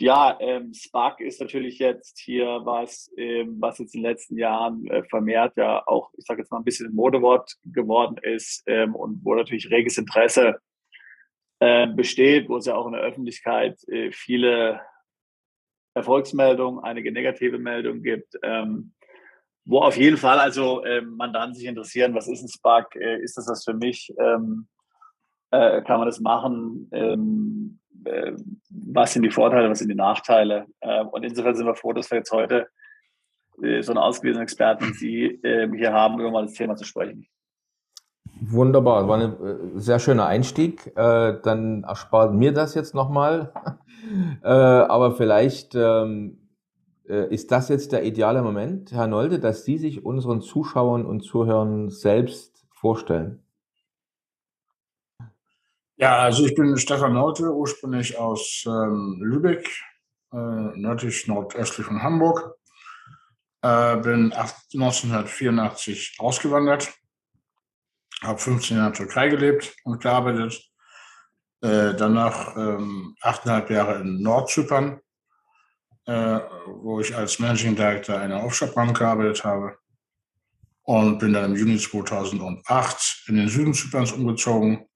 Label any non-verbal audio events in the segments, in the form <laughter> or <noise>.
Ja, ähm, Spark ist natürlich jetzt hier was, ähm, was jetzt in den letzten Jahren äh, vermehrt ja auch, ich sage jetzt mal ein bisschen ein Modewort geworden ist ähm, und wo natürlich reges Interesse äh, besteht, wo es ja auch in der Öffentlichkeit äh, viele Erfolgsmeldungen, einige negative Meldungen gibt, ähm, wo auf jeden Fall also ähm, Mandanten sich interessieren, was ist ein Spark, äh, ist das was für mich, ähm, äh, kann man das machen, was sind die Vorteile, was sind die Nachteile. Äh, und insofern sind wir froh, dass wir jetzt heute äh, so einen ausgewiesenen Experten Sie ähm, hier haben, über mal das Thema zu sprechen. Wunderbar, war ein sehr schöner Einstieg. Dann erspart mir das jetzt nochmal. <laughs> Aber vielleicht ähm, ist das jetzt der ideale Moment, Herr Nolde, dass Sie sich unseren Zuschauern und Zuhörern selbst vorstellen. Ja, also ich bin Stefan Naute, ursprünglich aus ähm, Lübeck, äh, nördlich nordöstlich von Hamburg. Äh, bin 1984 ausgewandert, habe 15 Jahre in der Türkei gelebt und gearbeitet. Äh, danach ähm, Jahre in Nordzypern, äh, wo ich als Managing Director einer Offshore-Bank gearbeitet habe. Und bin dann im Juni 2008 in den Süden Zyperns umgezogen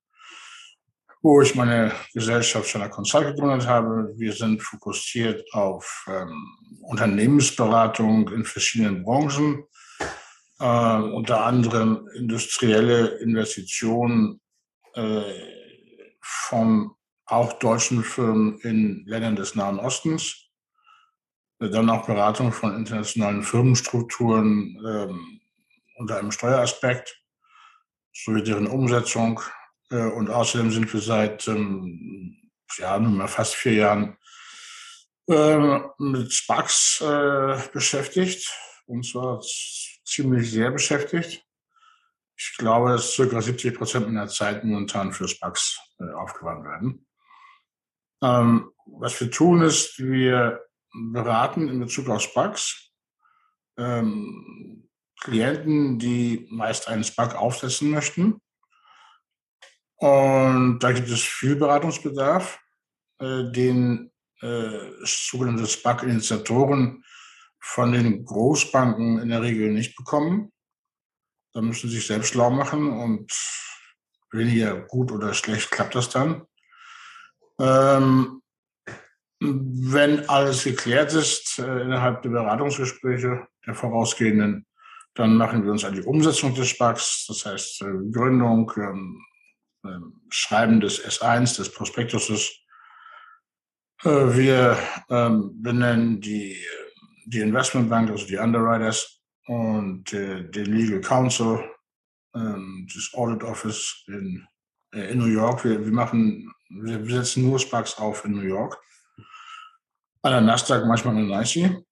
wo ich meine Gesellschaft Scheller Consult gegründet habe. Wir sind fokussiert auf ähm, Unternehmensberatung in verschiedenen Branchen, äh, unter anderem industrielle Investitionen äh, von auch deutschen Firmen in Ländern des Nahen Ostens, dann auch Beratung von internationalen Firmenstrukturen äh, unter einem Steueraspekt sowie deren Umsetzung und außerdem sind wir seit ähm, ja, fast vier Jahren äh, mit Sparks äh, beschäftigt. Und zwar ziemlich sehr beschäftigt. Ich glaube, dass ca. 70 Prozent meiner Zeit momentan für Sparks äh, aufgewandt werden. Ähm, was wir tun, ist, wir beraten in Bezug auf Sparks ähm, Klienten, die meist einen SPAC aufsetzen möchten und da gibt es viel Beratungsbedarf, äh, den äh, sogenannte SPAC-Initiatoren von den Großbanken in der Regel nicht bekommen. Da müssen sie sich selbst schlau machen und weniger gut oder schlecht klappt das dann. Ähm, wenn alles geklärt ist äh, innerhalb der Beratungsgespräche der vorausgehenden, dann machen wir uns an die Umsetzung des SPACs, das heißt äh, Gründung, ähm, Schreiben des S1, des Prospektuses. Äh, wir ähm, benennen die, die Investmentbank, also die Underwriters und äh, den Legal Counsel, ähm, das Audit Office in, äh, in New York. Wir, wir machen, wir setzen nur Sparks auf in New York. An der Nasdaq, manchmal in der NICE.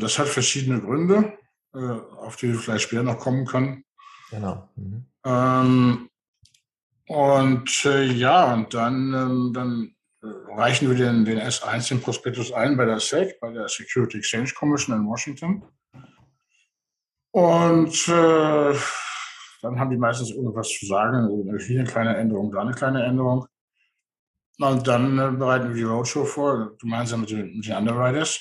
das hat verschiedene Gründe, auf die wir vielleicht später noch kommen können. Genau. Mhm. Ähm, und äh, ja, und dann, ähm, dann reichen wir den, den S1, den Prospektus ein bei der SEC, bei der Security Exchange Commission in Washington. Und äh, dann haben die meistens irgendwas zu sagen, hier eine kleine Änderung, da eine kleine Änderung. Und dann äh, bereiten wir die Roadshow vor, gemeinsam mit den, mit den Underwriters.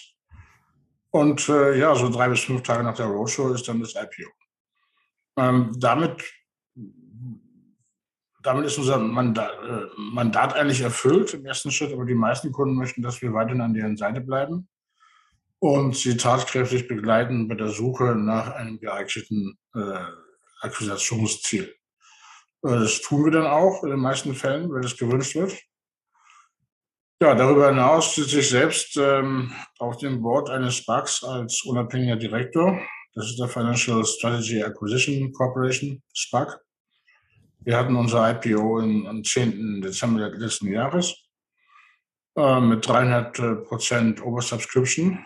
Und äh, ja, so drei bis fünf Tage nach der Roadshow ist dann das IPO. Ähm, damit damit ist unser Mandat, äh, Mandat, eigentlich erfüllt im ersten Schritt, aber die meisten Kunden möchten, dass wir weiterhin an deren Seite bleiben und sie tatkräftig begleiten bei der Suche nach einem geeigneten äh, Akquisitionsziel. Äh, das tun wir dann auch in den meisten Fällen, wenn das gewünscht wird. Ja, darüber hinaus sitze ich selbst ähm, auf dem Board eines SPACs als unabhängiger Direktor. Das ist der Financial Strategy Acquisition Corporation, SPAC. Wir hatten unser IPO am 10. Dezember letzten Jahres äh, mit 300 äh, Prozent Oversubscription.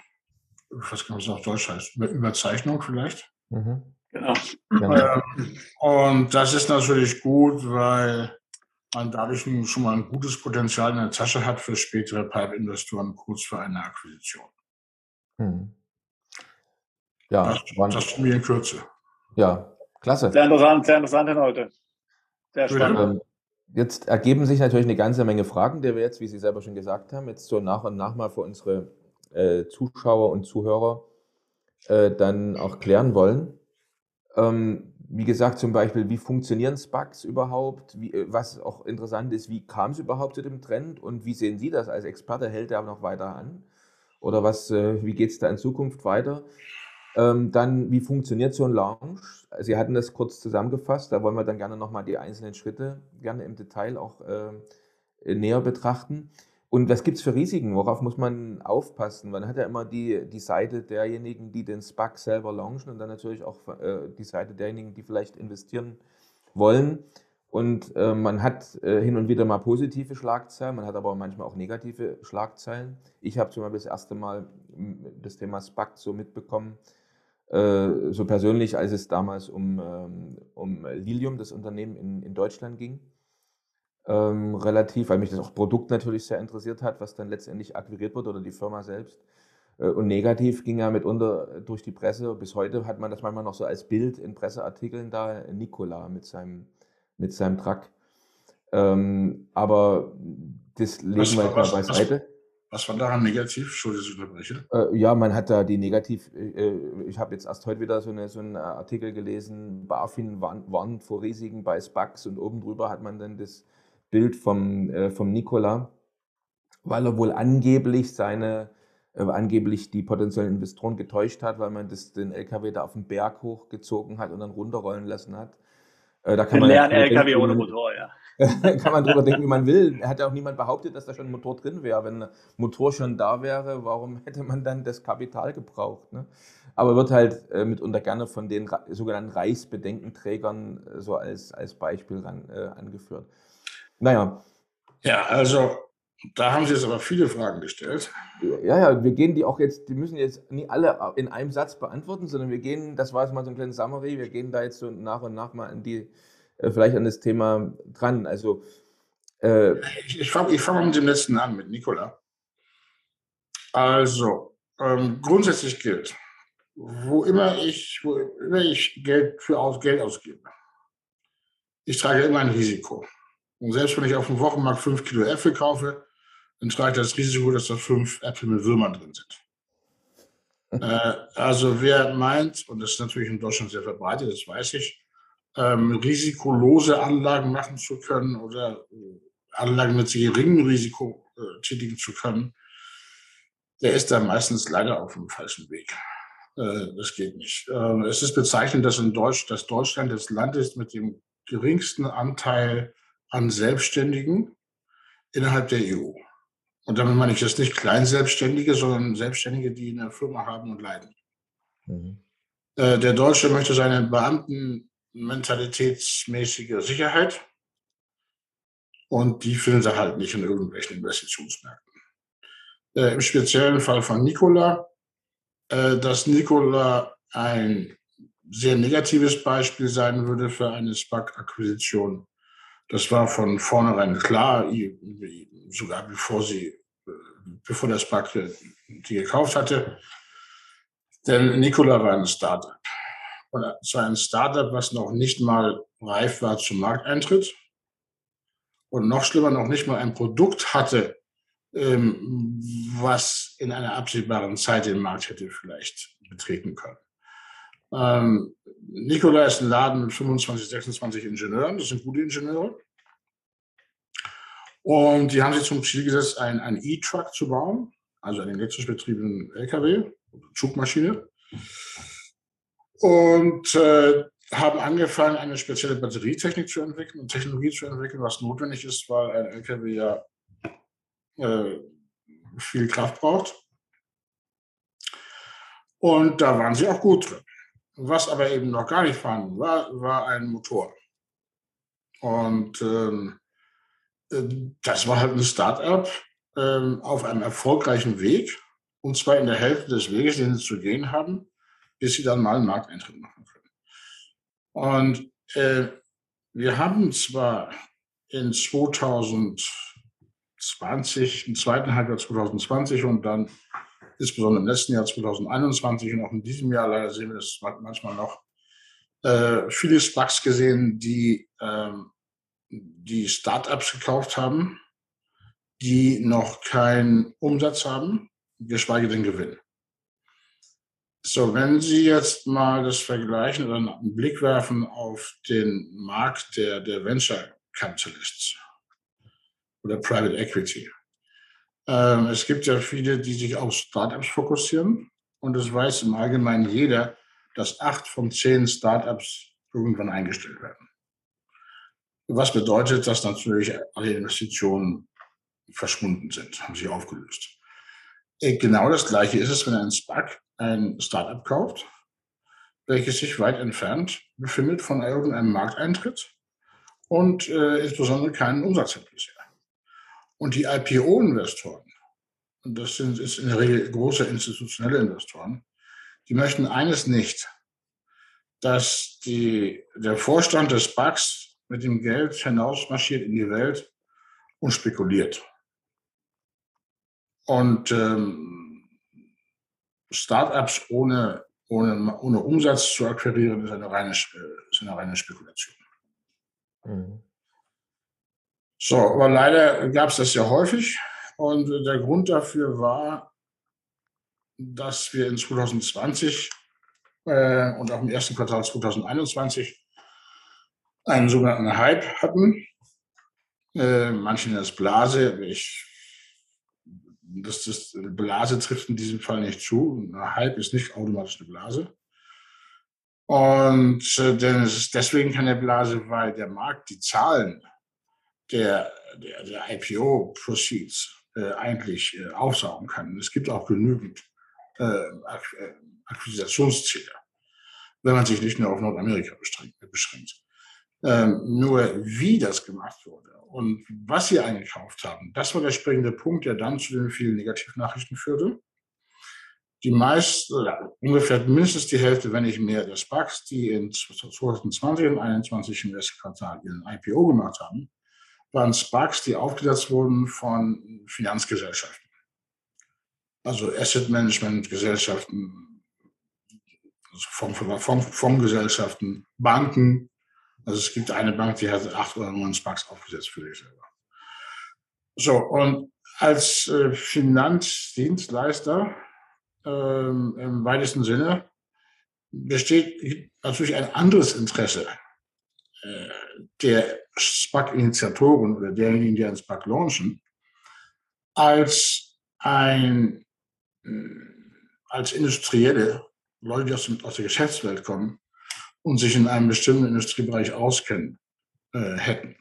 Ich weiß gar nicht, was das auf Deutsch heißt. Überzeichnung vielleicht. Mhm. Genau. genau. und das ist natürlich gut, weil man dadurch schon mal ein gutes Potenzial in der Tasche hat für spätere Pipe-Investoren kurz für eine Akquisition. Hm. Ja, das, das mir in Kürze. Ja, klasse. Sehr interessant, sehr interessant heute. Sehr spannend. Ähm, jetzt ergeben sich natürlich eine ganze Menge Fragen, die wir jetzt, wie Sie selber schon gesagt haben, jetzt so nach und nach mal für unsere äh, Zuschauer und Zuhörer äh, dann auch klären wollen. Ähm, wie gesagt, zum Beispiel, wie funktionieren Spugs überhaupt? Wie, äh, was auch interessant ist, wie kam es überhaupt zu dem Trend und wie sehen Sie das als Experte? Hält der noch weiter an? Oder was, äh, wie geht es da in Zukunft weiter? Ähm, dann, wie funktioniert so ein Launch? Sie hatten das kurz zusammengefasst, da wollen wir dann gerne nochmal die einzelnen Schritte gerne im Detail auch äh, näher betrachten. Und was gibt es für Risiken? Worauf muss man aufpassen? Man hat ja immer die, die Seite derjenigen, die den SPAC selber launchen und dann natürlich auch äh, die Seite derjenigen, die vielleicht investieren wollen. Und äh, man hat äh, hin und wieder mal positive Schlagzeilen, man hat aber manchmal auch negative Schlagzeilen. Ich habe zum Beispiel das erste Mal das Thema SPAC so mitbekommen, äh, so persönlich, als es damals um, ähm, um Lilium, das Unternehmen in, in Deutschland ging ähm, relativ, weil mich das auch Produkt natürlich sehr interessiert hat, was dann letztendlich akquiriert wird oder die Firma selbst. Äh, und negativ ging ja mitunter durch die Presse. Bis heute hat man das manchmal noch so als Bild in Presseartikeln da, Nikola mit seinem, mit seinem Truck. Ähm, aber das legen wir jetzt mal beiseite. Was, war daran negativ? Entschuldigung, ich unterbreche. Äh, ja, man hat da die negativ, äh, ich habe jetzt erst heute wieder so, eine, so einen Artikel gelesen, BaFin warnt vor Risiken bei SPACs und oben drüber hat man dann das Bild vom, äh, vom Nikola, weil er wohl angeblich seine, äh, angeblich die potenziellen Investoren getäuscht hat, weil man das, den LKW da auf den Berg hochgezogen hat und dann runterrollen lassen hat. Äh, da kann man lernen LKW ohne Motor, ja. <laughs> kann man drüber denken, wie man will. Er hat ja auch niemand behauptet, dass da schon ein Motor drin wäre. Wenn ein Motor schon da wäre, warum <laughs> hätte man dann das Kapital gebraucht? Ne? Aber wird halt äh, mitunter gerne von den sogenannten Reichsbedenkenträgern äh, so als, als Beispiel ran, äh, angeführt. Naja. Ja, also da haben Sie jetzt aber viele Fragen gestellt. Ja, ja, wir gehen die auch jetzt, die müssen jetzt nie alle in einem Satz beantworten, sondern wir gehen, das war jetzt mal so ein kleines Summary, wir gehen da jetzt so nach und nach mal an die, vielleicht an das Thema dran. Also äh, ich, ich fange fang mit dem letzten an, mit Nicola. Also, ähm, grundsätzlich gilt, wo immer ich, wo immer ich Geld für aus, Geld ausgebe, ich trage immer ein Risiko. Und selbst wenn ich auf dem Wochenmarkt fünf Kilo Äpfel kaufe, dann trage ich das Risiko, dass da fünf Äpfel mit Würmern drin sind. <laughs> äh, also wer meint, und das ist natürlich in Deutschland sehr verbreitet, das weiß ich, ähm, risikolose Anlagen machen zu können oder äh, Anlagen mit geringem Risiko äh, tätigen zu können, der ist da meistens leider auf dem falschen Weg. Äh, das geht nicht. Ähm, es ist bezeichnend, dass in Deutsch, dass Deutschland das Land ist mit dem geringsten Anteil an Selbstständigen innerhalb der EU. Und damit meine ich jetzt nicht Kleinselbstständige, sondern Selbstständige, die eine Firma haben und leiden. Mhm. Äh, der Deutsche möchte seine Beamten mentalitätsmäßige Sicherheit und die finden sie halt nicht in irgendwelchen Investitionsmärkten. Äh, Im speziellen Fall von Nikola, äh, dass Nikola ein sehr negatives Beispiel sein würde für eine SPAC-Akquisition, das war von vornherein klar, sogar bevor sie, bevor der SPAC die gekauft hatte. Denn Nikola war ein Startup. Und es war ein Startup, was noch nicht mal reif war zum Markteintritt. Und noch schlimmer, noch nicht mal ein Produkt hatte, ähm, was in einer absehbaren Zeit den Markt hätte vielleicht betreten können. Ähm, Nikola ist ein Laden mit 25, 26 Ingenieuren. Das sind gute Ingenieure. Und die haben sich zum Ziel gesetzt, einen E-Truck zu bauen, also einen elektrisch betriebenen LKW, Zugmaschine. Und äh, haben angefangen, eine spezielle Batterietechnik zu entwickeln und Technologie zu entwickeln, was notwendig ist, weil ein LKW ja äh, viel Kraft braucht. Und da waren sie auch gut drin. Was aber eben noch gar nicht vorhanden war, war ein Motor. Und ähm, ähm, das war halt ein Start-up ähm, auf einem erfolgreichen Weg. Und zwar in der Hälfte des Weges, den sie zu gehen haben, bis sie dann mal einen Markteintritt machen können. Und äh, wir haben zwar in 2020, im zweiten Halbjahr 2020 und dann insbesondere im letzten Jahr 2021 und auch in diesem Jahr, leider sehen wir das manchmal noch, äh, viele SPACs gesehen, die ähm, die Startups gekauft haben, die noch keinen Umsatz haben, geschweige denn Gewinn. So, wenn Sie jetzt mal das vergleichen oder einen Blick werfen auf den Markt der, der Venture Capitalists oder Private Equity. Ähm, es gibt ja viele, die sich auf Startups fokussieren und es weiß im Allgemeinen jeder, dass acht von zehn Startups irgendwann eingestellt werden. Was bedeutet, dass natürlich alle Investitionen verschwunden sind, haben sich aufgelöst. Äh, genau das Gleiche ist es, wenn ein SPAC ein Startup kauft, welches sich weit entfernt befindet von irgendeinem Markteintritt und äh, insbesondere keinen Umsatz hat bisher. Und die IPO-Investoren, und das sind ist in der Regel große institutionelle Investoren, die möchten eines nicht, dass die, der Vorstand des SPACs mit dem Geld hinausmarschiert in die Welt und spekuliert. Und ähm, Startups ohne, ohne, ohne Umsatz zu akquirieren, ist eine reine, ist eine reine Spekulation. Mhm. So, aber leider gab es das ja häufig. Und der Grund dafür war, dass wir in 2020 äh, und auch im ersten Quartal 2021 einen sogenannten Hype hatten. Äh, manche nennen das Blase. Ich das, das Blase trifft in diesem Fall nicht zu. Ein Hype ist nicht automatisch eine Blase. Und äh, es ist deswegen keine Blase, weil der Markt die Zahlen der, der, der IPO-Proceeds äh, eigentlich äh, aufsaugen kann. Es gibt auch genügend äh, äh Akquisitionsziele, wenn man sich nicht nur auf Nordamerika beschränkt. Ähm, nur wie das gemacht wurde und was sie eingekauft haben, das war der springende Punkt, der dann zu den vielen Negativnachrichten führte. Die meisten, ungefähr mindestens die Hälfte, wenn nicht mehr, der SPACs, die in 2020 und 2021 im ersten Quartal ihren IPO gemacht haben, waren SPACs, die aufgesetzt wurden von Finanzgesellschaften. Also Asset Management Gesellschaften, also Fondsgesellschaften, Banken, also es gibt eine Bank, die hat acht oder neun Sparks aufgesetzt für sich selber. So, und als äh, Finanzdienstleister ähm, im weitesten Sinne besteht natürlich ein anderes Interesse äh, der SPAC-Initiatoren oder derjenigen, die ein SPAC launchen, als ein äh, als Industrielle, Leute, die aus, dem, aus der Geschäftswelt kommen, und sich in einem bestimmten Industriebereich auskennen äh, hätten.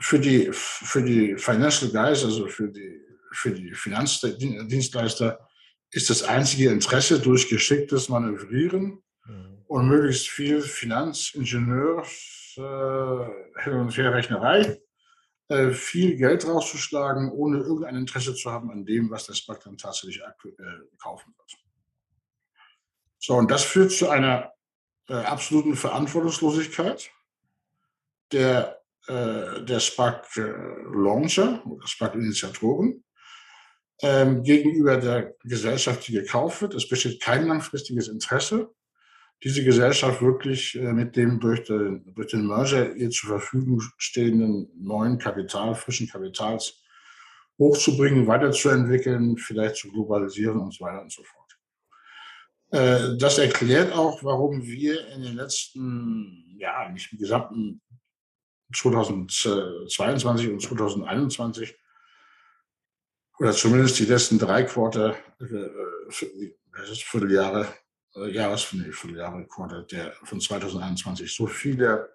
Für die, für die Financial Guys, also für die, für die Finanzdienstleister, ist das einzige Interesse durch geschicktes Manövrieren mhm. und möglichst viel Finanzingenieurs äh, Hin- und Herrechnerei, äh, viel Geld rauszuschlagen, ohne irgendein Interesse zu haben an dem, was der SPAC dann tatsächlich äh, kaufen wird. So, und das führt zu einer äh, absoluten Verantwortungslosigkeit der, äh, der SPAC-Launcher äh, oder SPAC-Initiatoren ähm, gegenüber der Gesellschaft, die gekauft wird. Es besteht kein langfristiges Interesse, diese Gesellschaft wirklich äh, mit dem durch den, durch den Merger ihr zur Verfügung stehenden neuen Kapital, frischen Kapitals hochzubringen, weiterzuentwickeln, vielleicht zu globalisieren und so weiter und so fort. Äh, das erklärt auch, warum wir in den letzten, ja, nicht im gesamten 2022 und 2021 oder zumindest die letzten drei Quarter, äh, das ist Vierteljahre, äh, Jahres, nee, Vierteljahre, Quarter der von 2021 so viele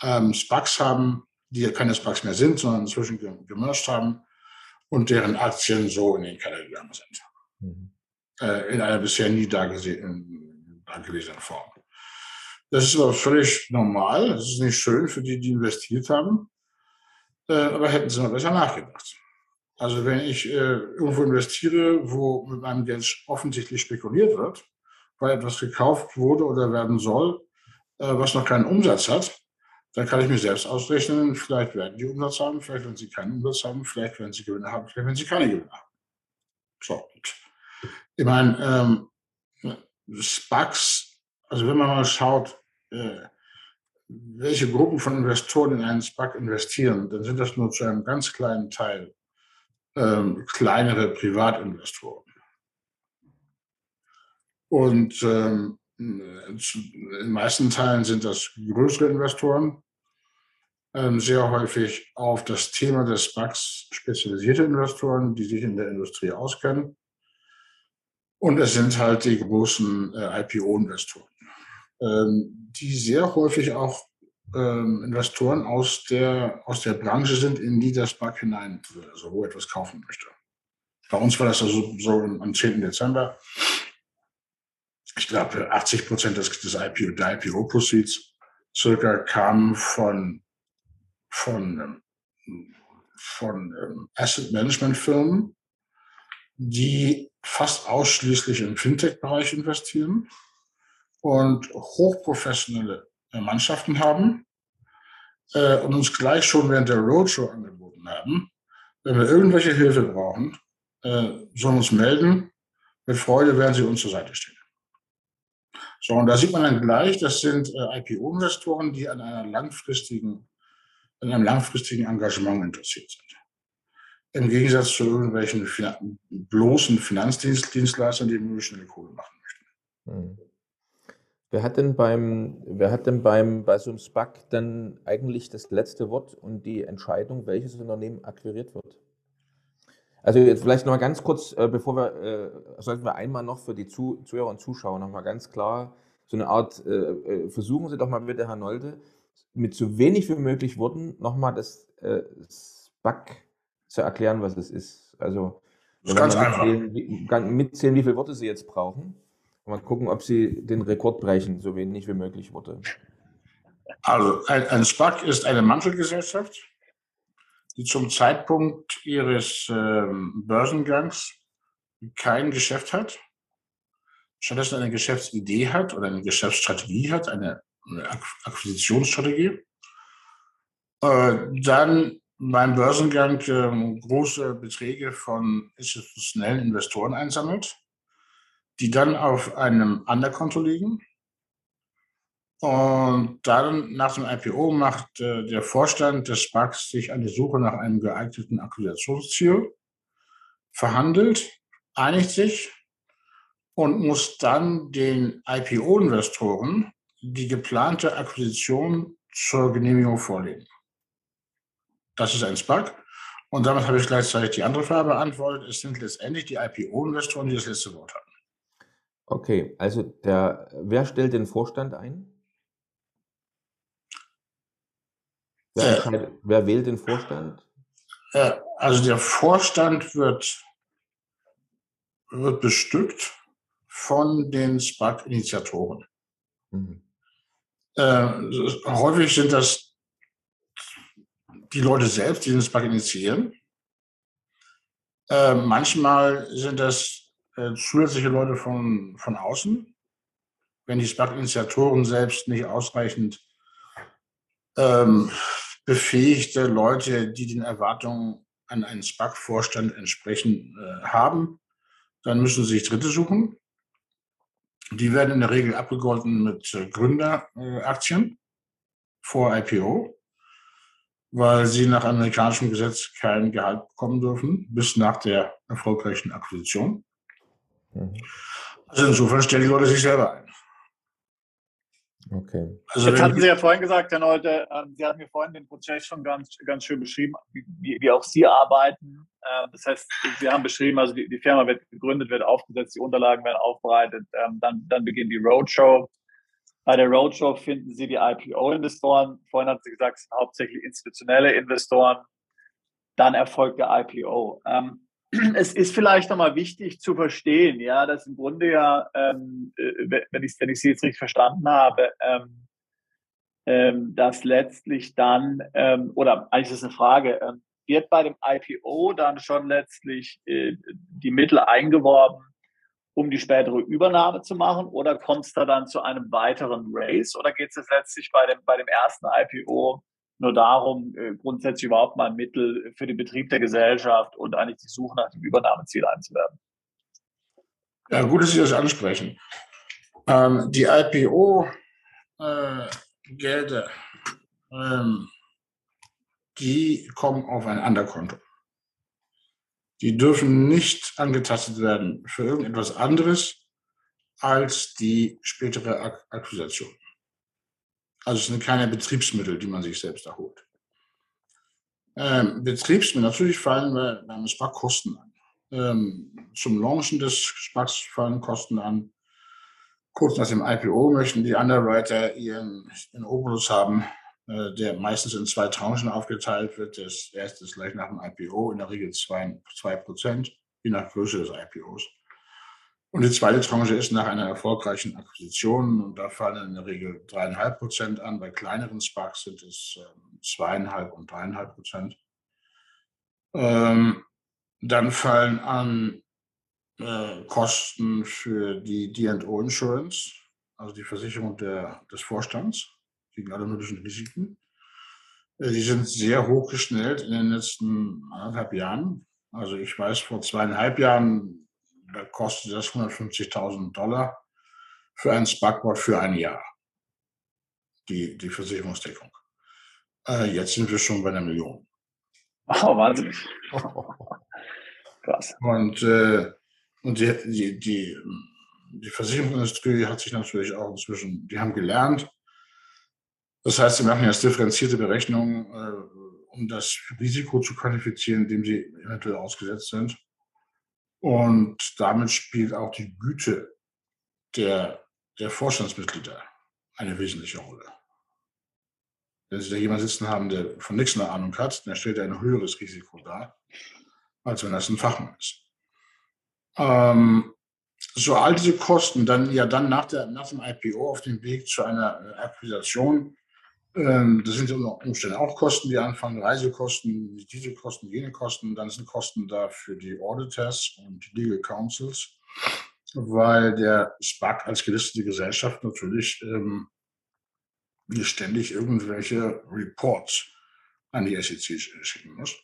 ähm, SPACs haben, die ja keine SPACs mehr sind, sondern inzwischen gemerged haben und deren Aktien so in den Keller gegangen sind. Mhm äh, in einer bisher nie dagewesenen Form. Das ist aber völlig normal. Das ist nicht schön für die, die investiert haben. Äh, aber hätten sie mal besser nachgedacht. Also wenn ich äh, irgendwo investiere, wo mit meinem Geld offensichtlich spekuliert wird, weil etwas gekauft wurde oder werden soll, äh, was noch keinen Umsatz hat, dann kann ich mir selbst ausrechnen, vielleicht werden die Umsatz haben, vielleicht werden sie keinen Umsatz haben, vielleicht werden sie Gewinne haben, vielleicht werden sie keine Gewinne haben. So, ich meine, ähm, SPACs, also wenn man mal schaut, äh, welche Gruppen von Investoren in einen SPAC investieren, dann sind das nur zu einem ganz kleinen Teil ähm, kleinere Privatinvestoren. Und ähm, in den meisten Teilen sind das größere Investoren, ähm, sehr häufig auf das Thema des SPACs spezialisierte Investoren, die sich in der Industrie auskennen. Und es sind halt die großen äh, IPO-Investoren, ähm, die sehr häufig auch ähm, Investoren aus der, aus der Branche sind, in die das SPAC hinein, also wo etwas kaufen möchte. Bei uns war das also so am 10. Dezember. Ich glaube, 80 Prozent des, des IPO, der IPO-Proceeds circa kamen von, von, von ähm, Asset Management Firmen, die fast ausschließlich im Fintech-Bereich investieren und hochprofessionelle äh, Mannschaften haben äh, und uns gleich schon während der Roadshow angeboten haben, wenn wir irgendwelche Hilfe brauchen, äh, sollen uns melden. Mit Freude werden sie uns zur Seite stehen. So, und da sieht man dann gleich, das sind äh, IPO-Investoren, die an einer langfristigen, an einem langfristigen Engagement interessiert sind. Im Gegensatz zu irgendwelchen Finan bloßen Finanzdienstleistern, die nur schnelle Kohle machen möchten. Hm. Wer hat denn beim, wer hat denn beim, bei so einem SPAC dann eigentlich das letzte Wort und die Entscheidung, welches Unternehmen akquiriert wird? Also jetzt vielleicht noch mal ganz kurz, äh, bevor wir, äh, sollten wir einmal noch für die Zuhörer und Zuschauer noch mal ganz klar so eine Art, äh, versuchen Sie doch mal bitte, Herr Nolde, mit so wenig wie möglich Worten noch mal das SPAC zu erklären, was es ist. Also das ganz mitzählen, mitzählen, wie viele Worte Sie jetzt brauchen. Mal gucken, ob Sie den Rekord brechen, so wenig wie möglich Worte. Also ein, ein SPAC ist eine Mantelgesellschaft, die zum Zeitpunkt ihres ähm, Börsengangs kein Geschäft hat, stattdessen eine Geschäftsidee hat oder eine Geschäftsstrategie hat, eine, eine Akquisitionsstrategie, äh, dann beim Börsengang äh, große Beträge von institutionellen Investoren einsammelt die dann auf einem Underkonto liegen. Und dann nach dem IPO macht äh, der Vorstand des SPACs sich an die Suche nach einem geeigneten Akquisitionsziel, verhandelt, einigt sich und muss dann den IPO-Investoren die geplante Akquisition zur Genehmigung vorlegen. Das ist ein SPAC. Und damit habe ich gleichzeitig die andere Frage beantwortet. Es sind letztendlich die IPO-Investoren, die das letzte Wort haben. Okay, also der wer stellt den Vorstand ein? Wer Äh. wer wählt den Vorstand? Äh, also der Vorstand wird wird bestückt von den SPAC-Initiatoren. Mhm. Äh, häufig sind das die Leute selbst, die den SPAC initiieren. Äh, manchmal sind das äh, zusätzliche Leute von, von außen, wenn die SPAC-Initiatoren selbst nicht ausreichend ähm, befähigte Leute, die den Erwartungen an einen SPAC-Vorstand entsprechen, äh, haben, dann müssen sie sich Dritte suchen. Die werden in der Regel abgegolten mit äh, Gründeraktien vor IPO, weil sie nach amerikanischem Gesetz kein Gehalt bekommen dürfen bis nach der erfolgreichen Akquisition. Mhm. Also insofern stellen die Leute sich selber ein. Okay. Also Jetzt hatten Sie ja vorhin gesagt, Herr Neute, ähm, Sie hatten mir vorhin den Prozess schon ganz, ganz schön beschrieben, wie, wie auch Sie arbeiten. Ähm, das heißt, Sie haben beschrieben, also die, die, Firma wird gegründet, wird aufgesetzt, die Unterlagen werden aufbereitet, ähm, dann, dann beginnt die Roadshow. Bei der Roadshow finden Sie die IPO-Investoren. Vorhin hat Sie gesagt, es sind hauptsächlich institutionelle Investoren. Dann erfolgt der IPO. Ähm, <clears throat> es ist vielleicht nochmal wichtig zu verstehen, ja, dass im Grunde ja, ähm, äh, wenn, ich, wenn ich Sie jetzt richtig verstanden habe, ähm, ähm, dass letztlich dann, ähm, oder eigentlich ist es eine Frage, ähm, wird bei dem IPO dann schon letztlich äh, die Mittel eingeworben, um die spätere Übernahme zu machen? Oder kommt es da dann zu einem weiteren Race? Oder geht es letztlich bei dem, bei dem ersten IPO nur darum, äh, grundsätzlich überhaupt mal Mittel für den Betrieb der Gesellschaft und eigentlich die Suche nach dem Übernahmeziel einzuwerben? Ja, gut, dass Sie das ansprechen. Ähm, die IPO-Gelder, äh, ähm, die kommen auf ein Underkonto. Die dürfen nicht angetastet werden für irgendetwas anderes als die spätere Ak Akquisition. Also es sind keine Betriebsmittel, die man sich selbst erholt. Ähm, Betriebsmittel, natürlich fallen beim SPAC Kosten an. Ähm, zum Launchen des SPACs fallen Kosten an. Kurz nach dem IPO möchten die Underwriter ihren, ihren Obolus haben, der meistens in zwei Tranchen aufgeteilt wird. Das erste ist gleich nach dem IPO, in der Regel zwei, zwei Prozent, je nach Größe des IPOs. Und die zweite Tranche ist nach einer erfolgreichen Akquisition und da fallen in der Regel dreieinhalb Prozent an. Bei kleineren Sparks sind es ähm, zweieinhalb und dreieinhalb Prozent. Ähm, dann fallen an äh, Kosten für die D&O Insurance, also die Versicherung der, des Vorstands gegen alle möglichen Risiken. Äh, die sind sehr hochgeschnellt in den letzten anderthalb Jahren. Also ich weiß, vor zweieinhalb Jahren da kostet das 150.000 Dollar für ein Sparkboard für ein Jahr, die, die Versicherungsdeckung. Äh, jetzt sind wir schon bei einer Million. Oh, wahnsinnig. Krass. Und, äh, und die, die, die, die Versicherungsindustrie hat sich natürlich auch inzwischen, die haben gelernt. Das heißt, sie machen jetzt differenzierte Berechnungen, äh, um das Risiko zu quantifizieren, dem sie eventuell ausgesetzt sind. Und damit spielt auch die Güte der, der Vorstandsmitglieder eine wesentliche Rolle. Wenn Sie da jemanden sitzen haben, der von nichts eine Ahnung hat, dann stellt er ein höheres Risiko dar, als wenn das ein Fachmann ist. Ähm, so all diese Kosten dann ja dann nach, der, nach dem IPO auf dem Weg zu einer Akquisition ähm, das sind unter Umständen auch Kosten, die anfangen, Reisekosten, diese Kosten, jene Kosten. Dann sind Kosten da für die Auditors und die Legal Councils, weil der SPAC als gelistete Gesellschaft natürlich ähm, ständig irgendwelche Reports an die SEC schicken muss.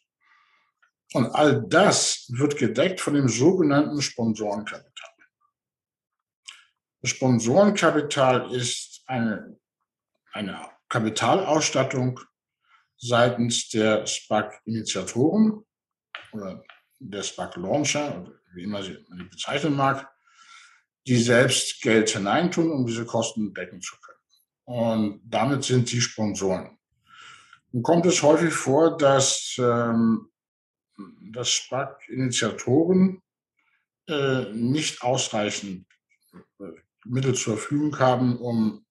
Und all das wird gedeckt von dem sogenannten Sponsorenkapital. Das Sponsorenkapital ist eine, eine Kapitalausstattung seitens der SPAC-Initiatoren oder der SPAC-Launcher, wie immer sie man die bezeichnen mag, die selbst Geld hineintun, um diese Kosten decken zu können. Und damit sind sie Sponsoren. Nun kommt es häufig vor, dass, ähm, dass SPAC-Initiatoren äh, nicht ausreichend äh, Mittel zur Verfügung haben, um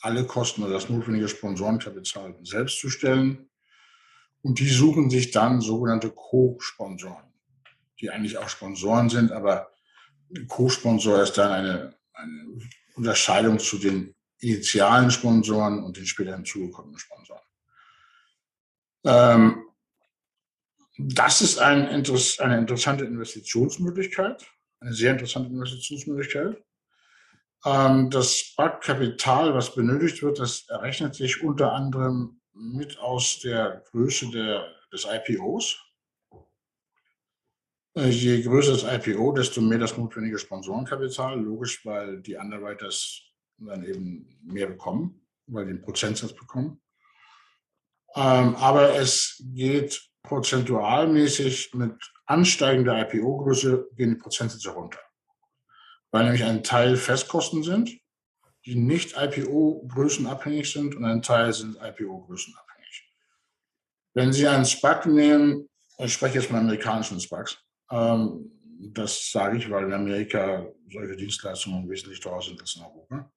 alle Kosten oder das notwendige Sponsorenkapital selbst zu stellen. Und die suchen sich dann sogenannte Co-Sponsoren, die eigentlich auch Sponsoren sind, aber Co-Sponsor ist dann eine, eine Unterscheidung zu den initialen Sponsoren und den später hinzugekommenen Sponsoren. Ähm, das ist ein, eine interessante Investitionsmöglichkeit, eine sehr interessante Investitionsmöglichkeit. Ähm, das Sparkapital, was benötigt wird, das errechnet sich unter anderem mit aus der Größe der, des IPOs. Äh, je größer das IPO, desto mehr das notwendige Sponsorenkapital. Logisch, weil die Underwriters dann eben mehr bekommen, weil die einen Prozentsatz bekommen. Ähm, aber es geht prozentualmäßig mit ansteigender IPO-Größe gehen die Prozentsätze runter weil nämlich ein Teil Festkosten sind, die nicht IPO-Größen abhängig sind und ein Teil sind IPO-Größen abhängig. Wenn Sie einen SPAC nehmen, ich spreche jetzt von amerikanischen SPACs, ähm, das sage ich, weil in Amerika solche Dienstleistungen wesentlich teurer sind als in Europa.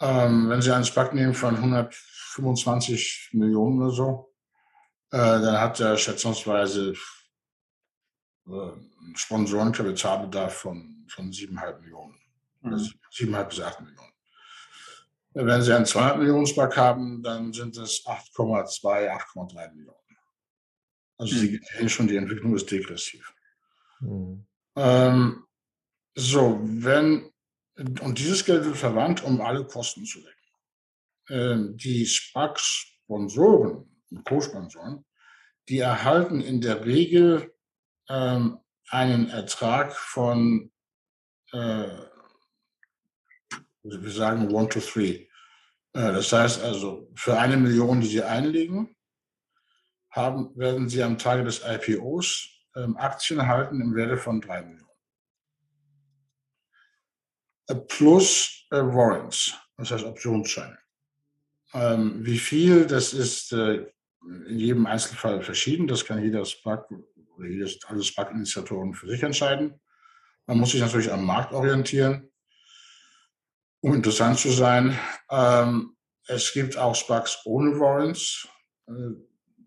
Ähm, wenn Sie einen SPAC nehmen von 125 Millionen oder so, äh, dann hat er schätzungsweise Sponsorenkapitalbedarf von, von 7,5 Millionen. Mhm. 7,5 bis 8 Millionen. Wenn Sie einen 200 Millionen Spark haben, dann sind es 8,2, 8,3 Millionen. Also mhm. Sie sehen schon, die Entwicklung ist degressiv. Mhm. Ähm, So, wenn, und dieses Geld wird verwandt, um alle Kosten zu decken. Ähm, die SPAC-Sponsoren und Co-Sponsoren, die erhalten in der Regel ähm, einen Ertrag von, äh, wir sagen one to three. Äh, das heißt also, für eine Million, die Sie einlegen, haben, werden Sie am Tage des IPOs ähm, Aktien erhalten im Werte von drei Millionen. Äh, plus äh, Warrants, das heißt Optionsscheine. Ähm, wie viel, das ist äh, in jedem Einzelfall verschieden. Das kann jeder SPAC oder jedes, alle SPAC-Initiatoren für sich entscheiden. Man muss sich natürlich am Markt orientieren, um interessant zu sein. Ähm, es gibt auch SPACs ohne Warrants. Äh,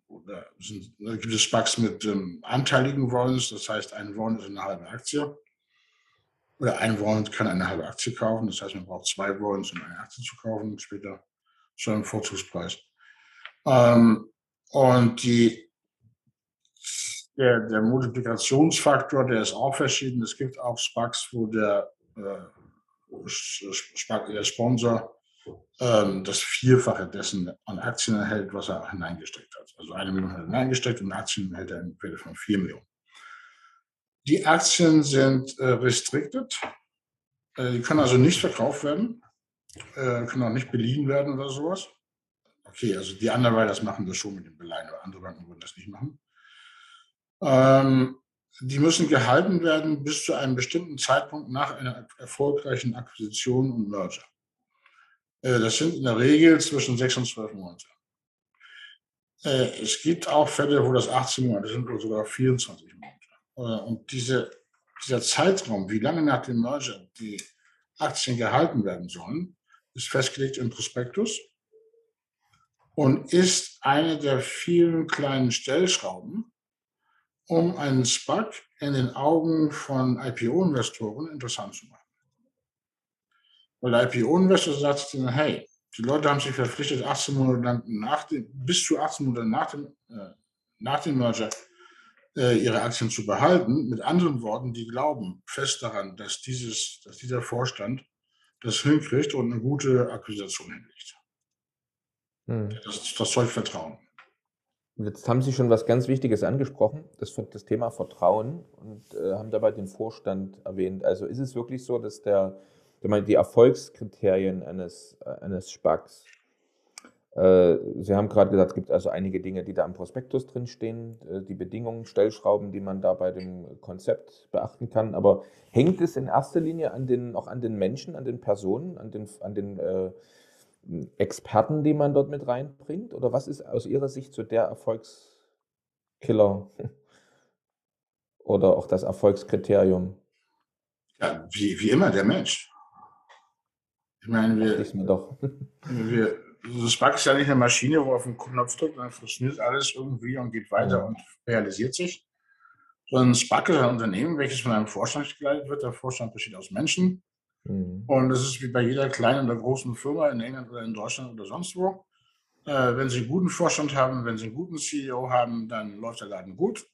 oder sind, da gibt es SPACs mit ähm, anteiligen Warrants, das heißt, ein Warrant ist eine halbe Aktie. Oder ein Warrant kann eine halbe Aktie kaufen, das heißt, man braucht zwei Warrants, um eine Aktie zu kaufen, später zu einem Vorzugspreis. Ähm, und die, der, der Multiplikationsfaktor, der ist auch verschieden. Es gibt auch SPACs, wo der, äh, der Sponsor ähm, das Vierfache dessen an Aktien erhält, was er hineingesteckt hat. Also eine Million hat er hineingesteckt und Aktien erhält er im Werte von vier Millionen. Die Aktien sind äh, restricted. Äh, die können also nicht verkauft werden, äh, können auch nicht beliehen werden oder sowas. Okay, also die Underwriters machen das schon mit den Beleihen, aber andere Banken würden das nicht machen. Ähm, die müssen gehalten werden bis zu einem bestimmten Zeitpunkt nach einer erfolgreichen Akquisition und Merger. Äh, das sind in der Regel zwischen sechs und zwölf Monate. Äh, es gibt auch Fälle, wo das 18 Monate sind oder sogar 24 Monate. Äh, und diese, dieser Zeitraum, wie lange nach dem Merger die Aktien gehalten werden sollen, ist festgelegt im Prospektus und ist eine der vielen kleinen Stellschrauben, um einen SPAC in den Augen von IPO-Investoren interessant zu machen. Weil der IPO-Investor sagt ihnen, hey, die Leute haben sich verpflichtet, 18 Monate lang nach dem, bis zu 18 Monate nach dem, äh, nach dem Merger äh, ihre Aktien zu behalten. Mit anderen Worten, die glauben fest daran, dass, dieses, dass dieser Vorstand das hinkriegt und eine gute Akquisition hinlegt. Hm. Das, das soll Vertrauen. Jetzt haben Sie schon was ganz Wichtiges angesprochen, das, das Thema Vertrauen und äh, haben dabei den Vorstand erwähnt. Also ist es wirklich so, dass der, die Erfolgskriterien eines, eines SPACs, äh, Sie haben gerade gesagt, es gibt also einige Dinge, die da im Prospektus drinstehen, äh, die Bedingungen, Stellschrauben, die man da bei dem Konzept beachten kann. Aber hängt es in erster Linie an den, auch an den Menschen, an den Personen, an den, an den äh, Experten, die man dort mit reinbringt? Oder was ist aus Ihrer Sicht so der Erfolgskiller oder auch das Erfolgskriterium? Ja, wie, wie immer der Mensch. Ich meine, wir, ich mir doch. <laughs> wir, das Spark ist ja nicht eine Maschine, wo auf den Knopf drückt, dann funktioniert alles irgendwie und geht weiter ja. und realisiert sich. Sondern Spark ist ein Unternehmen, welches von einem Vorstand geleitet wird. Der Vorstand besteht aus Menschen, Mhm. Und es ist wie bei jeder kleinen oder großen Firma in England oder in Deutschland oder sonst wo. Äh, wenn Sie einen guten Vorstand haben, wenn Sie einen guten CEO haben, dann läuft der Laden gut.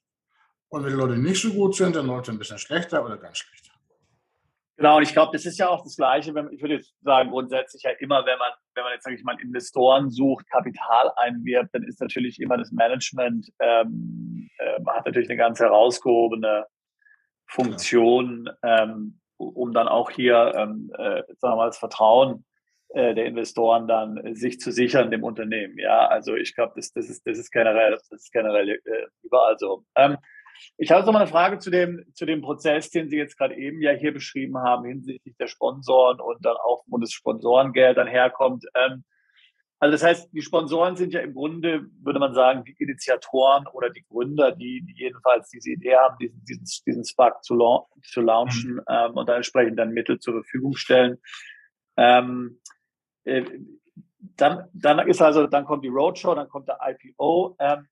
Und wenn die Leute nicht so gut sind, dann läuft er ein bisschen schlechter oder ganz schlechter. Genau, und ich glaube, das ist ja auch das Gleiche, wenn, ich würde jetzt sagen, grundsätzlich ja immer, wenn man, wenn man jetzt, sage ich mal, Investoren sucht, Kapital einwirbt, dann ist natürlich immer das Management, ähm, äh, hat natürlich eine ganz herausgehobene Funktion, ähm, um dann auch hier, ähm, äh, sagen wir mal, das Vertrauen äh, der Investoren dann äh, sich zu sichern dem Unternehmen. Ja, also ich glaube, das, das, ist, das ist generell, das ist generell äh, überall so. Ähm, ich habe noch mal eine Frage zu dem, zu dem Prozess, den Sie jetzt gerade eben ja hier beschrieben haben, hinsichtlich der Sponsoren und dann auch, wo das Sponsorengeld dann herkommt. Ähm, also das heißt, die Sponsoren sind ja im Grunde, würde man sagen, die Initiatoren oder die Gründer, die, die jedenfalls diese Idee haben, diesen, diesen, diesen Spark zu, la zu launchen mhm. ähm, und dann entsprechend dann Mittel zur Verfügung stellen. Ähm, äh, dann, dann ist also, dann kommt die Roadshow, dann kommt der IPO. Ähm,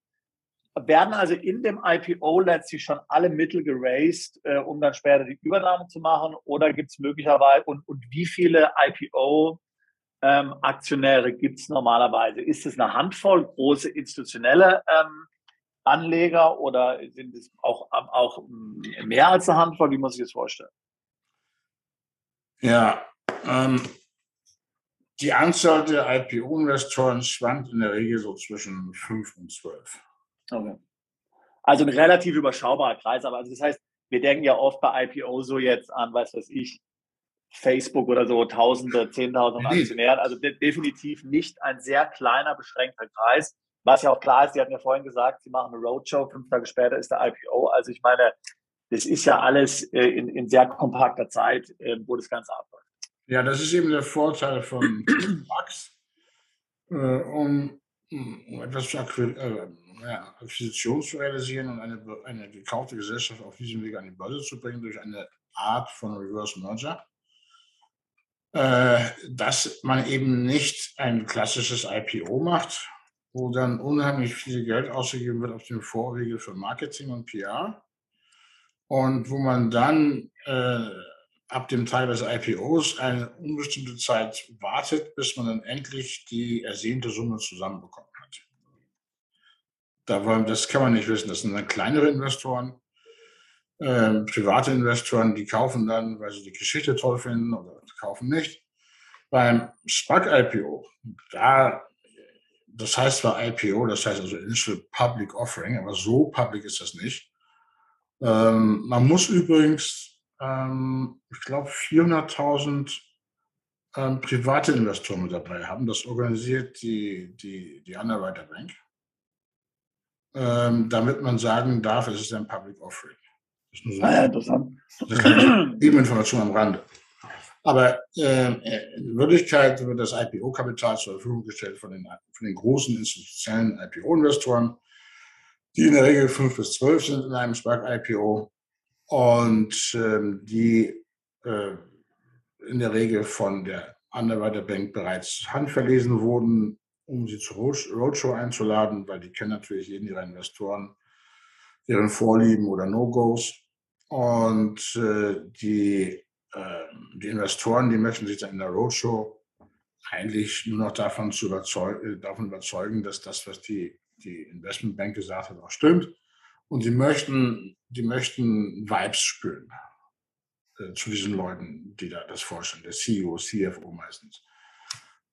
werden also in dem IPO letztlich schon alle Mittel geraced, äh, um dann später die Übernahme zu machen? Oder gibt es möglicherweise, und, und wie viele IPO ähm, Aktionäre gibt es normalerweise? Ist es eine Handvoll große institutionelle ähm, Anleger oder sind es auch, auch mehr als eine Handvoll? Wie muss ich das vorstellen? Ja, ähm, die Anzahl der IPO-Investoren schwankt in der Regel so zwischen fünf und zwölf. Okay. Also ein relativ überschaubarer Kreis, aber also das heißt, wir denken ja oft bei IPO so jetzt an, was weiß ich, Facebook oder so, Tausende, Zehntausende Aktionären. Also de definitiv nicht ein sehr kleiner, beschränkter Kreis. Was ja auch klar ist, Sie hatten ja vorhin gesagt, Sie machen eine Roadshow, fünf Tage später ist der IPO. Also ich meine, das ist ja alles äh, in, in, sehr kompakter Zeit, äh, wo das Ganze abläuft. Ja, das ist eben der Vorteil von <clears throat> Max, äh, um, um, etwas zu äh, ja, Akquisition zu realisieren und eine, eine gekaufte Gesellschaft auf diesem Weg an die Börse zu bringen durch eine Art von Reverse Merger dass man eben nicht ein klassisches IPO macht, wo dann unheimlich viel Geld ausgegeben wird auf dem Vorwege für Marketing und PR und wo man dann äh, ab dem Teil des IPOs eine unbestimmte Zeit wartet, bis man dann endlich die ersehnte Summe zusammenbekommen hat. Das kann man nicht wissen. Das sind dann kleinere Investoren, äh, private Investoren, die kaufen dann, weil sie die Geschichte toll finden oder kaufen nicht. Beim SPAC-IPO, da, das heißt zwar IPO, das heißt also Initial Public Offering, aber so public ist das nicht. Ähm, man muss übrigens, ähm, ich glaube, 400.000 ähm, private Investoren mit dabei haben. Das organisiert die, die, die Underwriter Bank, ähm, damit man sagen darf, es ist ein Public Offering. Das ist nur so ah, ja, interessant. Das ist <clears throat> eben Information am Rande. Aber ähm, äh, in Wirklichkeit wird das IPO-Kapital zur Verfügung gestellt von den, von den großen institutionellen IPO-Investoren, die in der Regel fünf bis zwölf sind in einem Spark-IPO und ähm, die äh, in der Regel von der Underwriter Bank bereits handverlesen wurden, um sie zur Roadshow einzuladen, weil die kennen natürlich jeden ihrer Investoren, deren Vorlieben oder No-Gos. Und äh, die ähm, die Investoren, die möchten sich dann in der Roadshow eigentlich nur noch davon, zu überzeugen, äh, davon überzeugen, dass das, was die, die Investmentbank gesagt hat, auch stimmt. Und sie möchten, die möchten Vibes spüren äh, zu diesen Leuten, die da das vorstellen, der CEO, CFO meistens.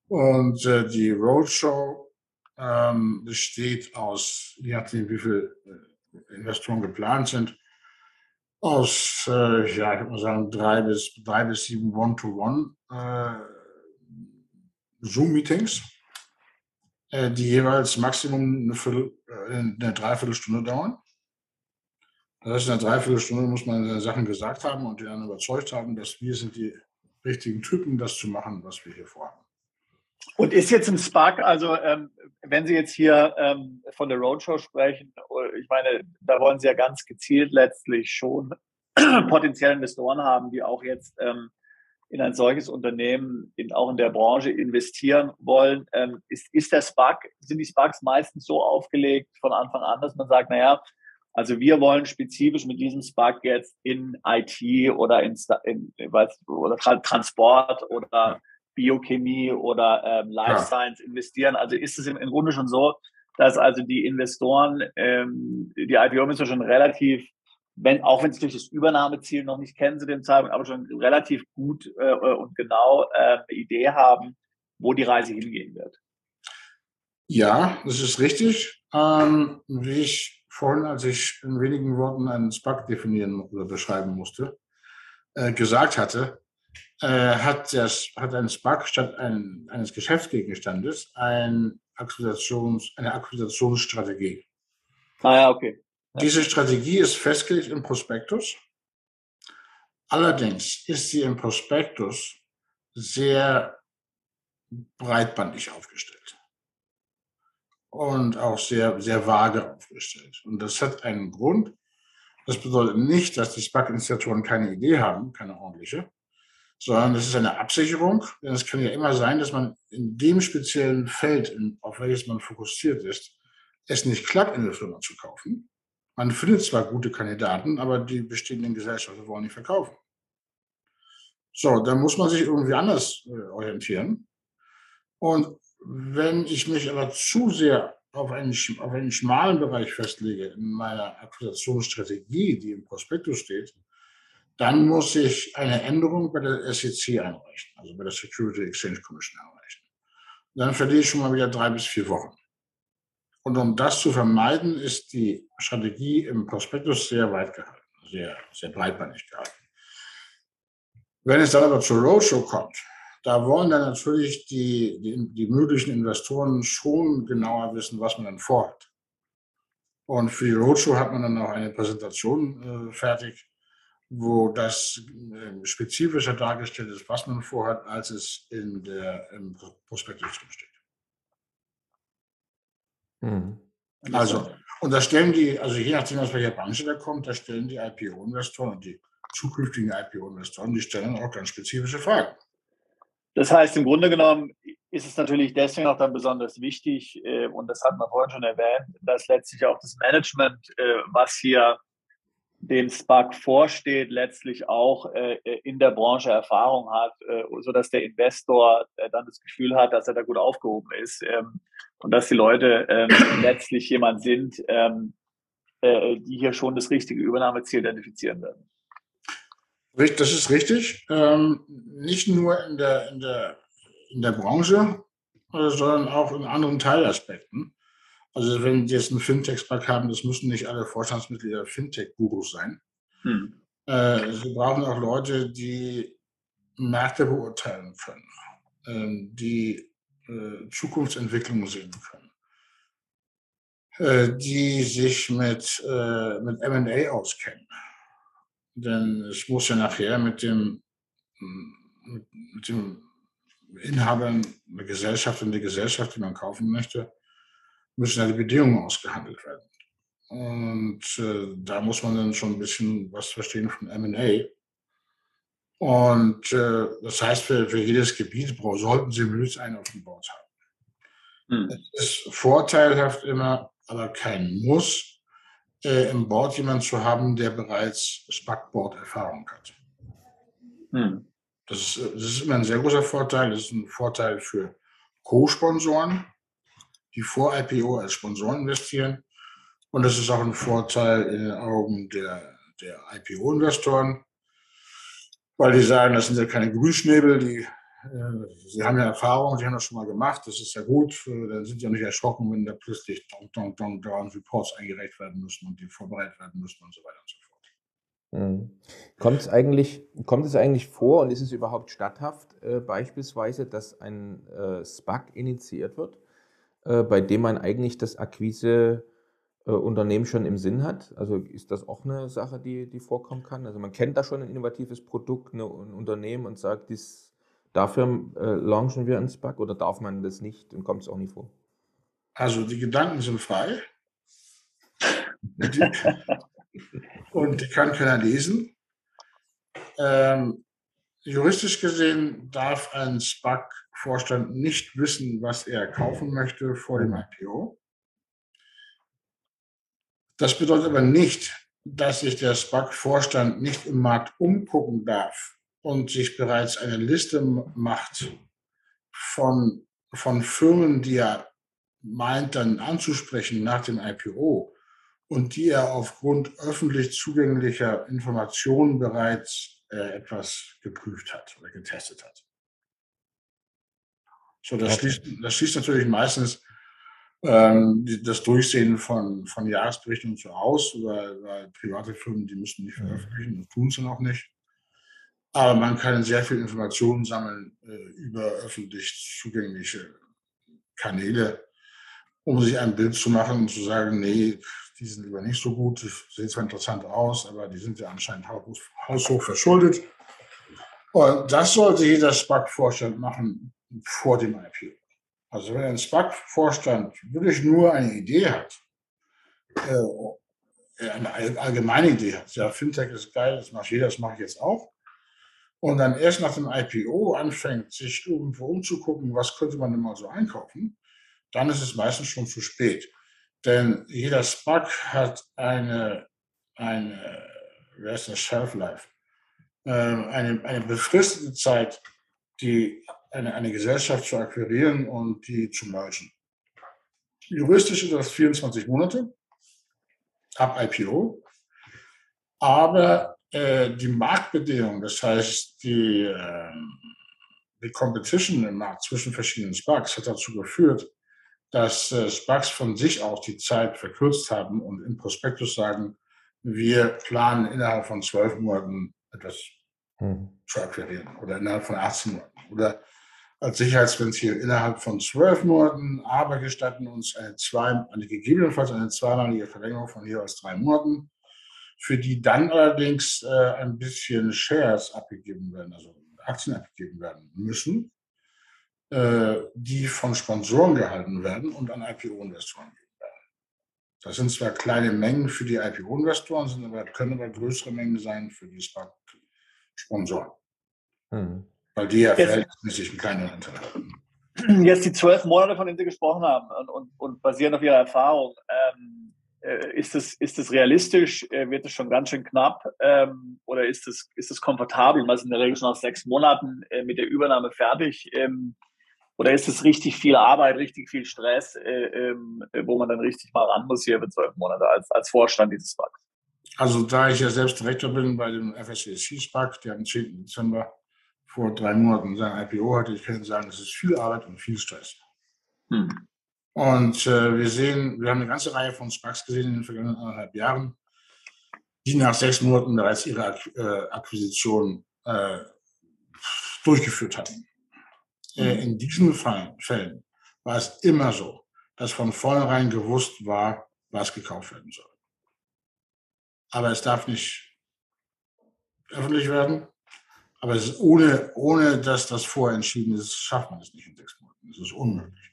Und äh, die Roadshow ähm, besteht aus, je nachdem, wie viele äh, Investoren geplant sind, aus, äh, ja, ich würde mal sagen, drei bis, drei bis sieben One-to-One äh, Zoom-Meetings, äh, die jeweils Maximum eine, Viertel, äh, eine Dreiviertelstunde dauern. Das heißt, in einer Dreiviertelstunde muss man seine Sachen gesagt haben und die dann überzeugt haben, dass wir sind die richtigen Typen, das zu machen, was wir hier vorhaben. Und ist jetzt im Spark, also ähm, wenn Sie jetzt hier ähm, von der Roadshow sprechen, ich meine, da wollen Sie ja ganz gezielt letztlich schon <clears throat> potenzielle Investoren haben, die auch jetzt ähm, in ein solches Unternehmen, in, auch in der Branche investieren wollen. Ähm, ist, ist der Spark, sind die Sparks meistens so aufgelegt von Anfang an, dass man sagt, naja, also wir wollen spezifisch mit diesem Spark jetzt in IT oder in, in, in oder Transport oder Biochemie oder ähm, Life Science investieren. Also ist es im, im Grunde schon so, dass also die Investoren, ähm, die IPO-Investoren schon relativ, wenn, auch wenn sie durch das Übernahmeziel noch nicht kennen zu dem Zeitpunkt, aber schon relativ gut äh, und genau äh, eine Idee haben, wo die Reise hingehen wird. Ja, das ist richtig. Ähm, wie ich vorhin, als ich in wenigen Worten einen SPAC definieren oder beschreiben musste, äh, gesagt hatte, äh, hat, das, hat ein SPAC statt ein, eines Geschäftsgegenstandes ein Akquisitions, eine Akquisitionsstrategie. Ah ja, okay. Diese Strategie ist festgelegt im Prospektus. Allerdings ist sie im Prospektus sehr breitbandig aufgestellt und auch sehr, sehr vage aufgestellt. Und das hat einen Grund. Das bedeutet nicht, dass die SPAC-Initiatoren keine Idee haben, keine ordentliche, sondern das ist eine Absicherung. Denn es kann ja immer sein, dass man in dem speziellen Feld, auf welches man fokussiert ist, es nicht klappt, eine Firma zu kaufen. Man findet zwar gute Kandidaten, aber die bestehenden Gesellschaften wollen nicht verkaufen. So, dann muss man sich irgendwie anders äh, orientieren. Und wenn ich mich aber zu sehr auf einen, auf einen schmalen Bereich festlege in meiner Akquisitionsstrategie, die im Prospektus steht, dann muss ich eine Änderung bei der SEC einreichen, also bei der Security Exchange Commission einreichen. Dann verliere ich schon mal wieder drei bis vier Wochen. Und um das zu vermeiden, ist die Strategie im Prospektus sehr weit gehalten, sehr, sehr breitbeinig gehalten. Wenn es dann aber zur Roadshow kommt, da wollen dann natürlich die, die, die möglichen Investoren schon genauer wissen, was man dann vorhat. Und für die Roadshow hat man dann auch eine Präsentation äh, fertig, wo das äh, spezifischer dargestellt ist, was man vorhat, als es in der, im Prospektus steht. Mhm. Also, und da stellen die, also je nachdem, aus welcher Branche da kommt, da stellen die IPO-Investoren und die zukünftigen IPO-Investoren, die stellen auch ganz spezifische Fragen. Das heißt, im Grunde genommen ist es natürlich deswegen auch dann besonders wichtig, äh, und das hat man vorhin schon erwähnt, dass letztlich auch das Management, äh, was hier dem SPAC vorsteht, letztlich auch äh, in der Branche Erfahrung hat, äh, sodass der Investor äh, dann das Gefühl hat, dass er da gut aufgehoben ist ähm, und dass die Leute ähm, <clears throat> letztlich jemand sind, ähm, äh, die hier schon das richtige Übernahmeziel identifizieren werden. Das ist richtig. Ähm, nicht nur in der, in der, in der Branche, äh, sondern auch in anderen Teilaspekten. Also wenn die jetzt einen Fintech-Park haben, das müssen nicht alle Vorstandsmitglieder Fintech-Gurus sein. Hm. Äh, sie brauchen auch Leute, die Märkte beurteilen können, äh, die äh, Zukunftsentwicklungen sehen können, äh, die sich mit, äh, mit M&A auskennen. Denn es muss ja nachher mit dem, mit, mit dem Inhaber eine Gesellschaft und die Gesellschaft, die man kaufen möchte, müssen ja die Bedingungen ausgehandelt werden. Und äh, da muss man dann schon ein bisschen was verstehen von MA. Und äh, das heißt, für, für jedes Gebiet sollten Sie mindestens einen auf dem Board haben. Hm. Es ist vorteilhaft immer, aber kein Muss, äh, im Board jemanden zu haben, der bereits Spackboard-Erfahrung hat. Hm. Das, ist, das ist immer ein sehr großer Vorteil. Das ist ein Vorteil für Co-Sponsoren, die vor IPO als Sponsoren investieren. Und das ist auch ein Vorteil in den Augen der, der IPO-Investoren, weil die sagen, das sind ja keine Grünschnäbel, die, äh, sie haben ja Erfahrung, sie haben das schon mal gemacht, das ist ja gut, äh, dann sind sie ja nicht erschrocken, wenn da plötzlich dong, dong, dong, dong Reports eingereicht werden müssen und die vorbereitet werden müssen und so weiter und so fort. Mhm. Kommt es eigentlich, kommt es eigentlich vor und ist es überhaupt statthaft, äh, beispielsweise, dass ein äh, SPAC initiiert wird? Äh, bei dem man eigentlich das Akquise-Unternehmen schon im Sinn hat? Also ist das auch eine Sache, die, die vorkommen kann? Also man kennt da schon ein innovatives Produkt, ein Unternehmen und sagt, dies, dafür äh, launchen wir ein SPAC oder darf man das nicht und kommt es auch nie vor? Also die Gedanken sind frei. Die, <laughs> und die kann keiner lesen. Ähm, juristisch gesehen darf ein SPAC-Vorstand nicht wissen, was er kaufen möchte vor dem IPO. Das bedeutet aber nicht, dass sich der SPAC-Vorstand nicht im Markt umgucken darf und sich bereits eine Liste macht von, von Firmen, die er meint dann anzusprechen nach dem IPO und die er aufgrund öffentlich zugänglicher Informationen bereits äh, etwas geprüft hat oder getestet hat. So, das, okay. schließt, das schließt natürlich meistens ähm, das Durchsehen von, von Jahresberichten und so aus, weil, weil private Firmen, die müssen nicht mhm. veröffentlichen, das tun sie noch nicht. Aber man kann sehr viel Informationen sammeln äh, über öffentlich zugängliche Kanäle, um sich ein Bild zu machen und zu sagen, nee, die sind lieber nicht so gut, die sehen zwar interessant aus, aber die sind ja anscheinend haushoch verschuldet. Und das sollte jeder SPAC-Vorstand machen vor dem IPO. Also wenn ein SPAC-Vorstand wirklich nur eine Idee hat, äh, eine allgemeine Idee hat, ja, Fintech ist geil, das macht jeder, das mache ich jetzt auch, und dann erst nach dem IPO anfängt, sich irgendwo umzugucken, was könnte man denn mal so einkaufen, dann ist es meistens schon zu spät. Denn jeder SPAC hat eine, eine wer ist das, Shelf-Life, äh, eine, eine befristete Zeit, die eine, eine Gesellschaft zu akquirieren und die zu mergen. Juristisch ist das 24 Monate ab IPO, aber äh, die Marktbedingungen, das heißt die, äh, die Competition im Markt zwischen verschiedenen Sparks hat dazu geführt, dass äh, Sparks von sich auch die Zeit verkürzt haben und im Prospektus sagen, wir planen innerhalb von zwölf Monaten etwas hm. zu akquirieren oder innerhalb von 18 Monaten. Oder als Sicherheitsventil innerhalb von zwölf Monaten, aber gestatten uns eine, zwei, eine gegebenenfalls eine zweimalige Verlängerung von jeweils drei Monaten, für die dann allerdings äh, ein bisschen Shares abgegeben werden, also Aktien abgegeben werden müssen, äh, die von Sponsoren gehalten werden und an IPO-Investoren gegeben werden. Das sind zwar kleine Mengen für die IPO-Investoren, sind aber, können aber größere Mengen sein für die Sponsoren. Hm weil die ja verhältnismäßig einen kleinen Anteil haben. Jetzt die zwölf Monate, von denen Sie gesprochen haben und, und, und basierend auf Ihrer Erfahrung, ähm, äh, ist, es, ist es realistisch? Äh, wird es schon ganz schön knapp? Ähm, oder ist es, ist es komfortabel? Man ist in der Regel schon nach sechs Monaten äh, mit der Übernahme fertig. Ähm, oder ist es richtig viel Arbeit, richtig viel Stress, äh, ähm, wo man dann richtig mal ran muss hier für zwölf Monate als, als Vorstand dieses Banks? Also da ich ja selbst Direktor bin bei dem FSCSC SPAC, der am 10. Dezember vor drei Monaten sein IPO hatte, ich kann sagen, es ist viel Arbeit und viel Stress. Hm. Und äh, wir sehen, wir haben eine ganze Reihe von SPACs gesehen in den vergangenen anderthalb Jahren, die nach sechs Monaten bereits ihre äh, Akquisition äh, durchgeführt hatten. Äh, hm. in diesen Fall, Fällen war es immer so, dass von vornherein gewusst war, was gekauft werden soll. Aber es darf nicht öffentlich werden. Aber ohne, ohne dass das vorher entschieden ist, schafft man es nicht in sechs Monaten. Das ist unmöglich.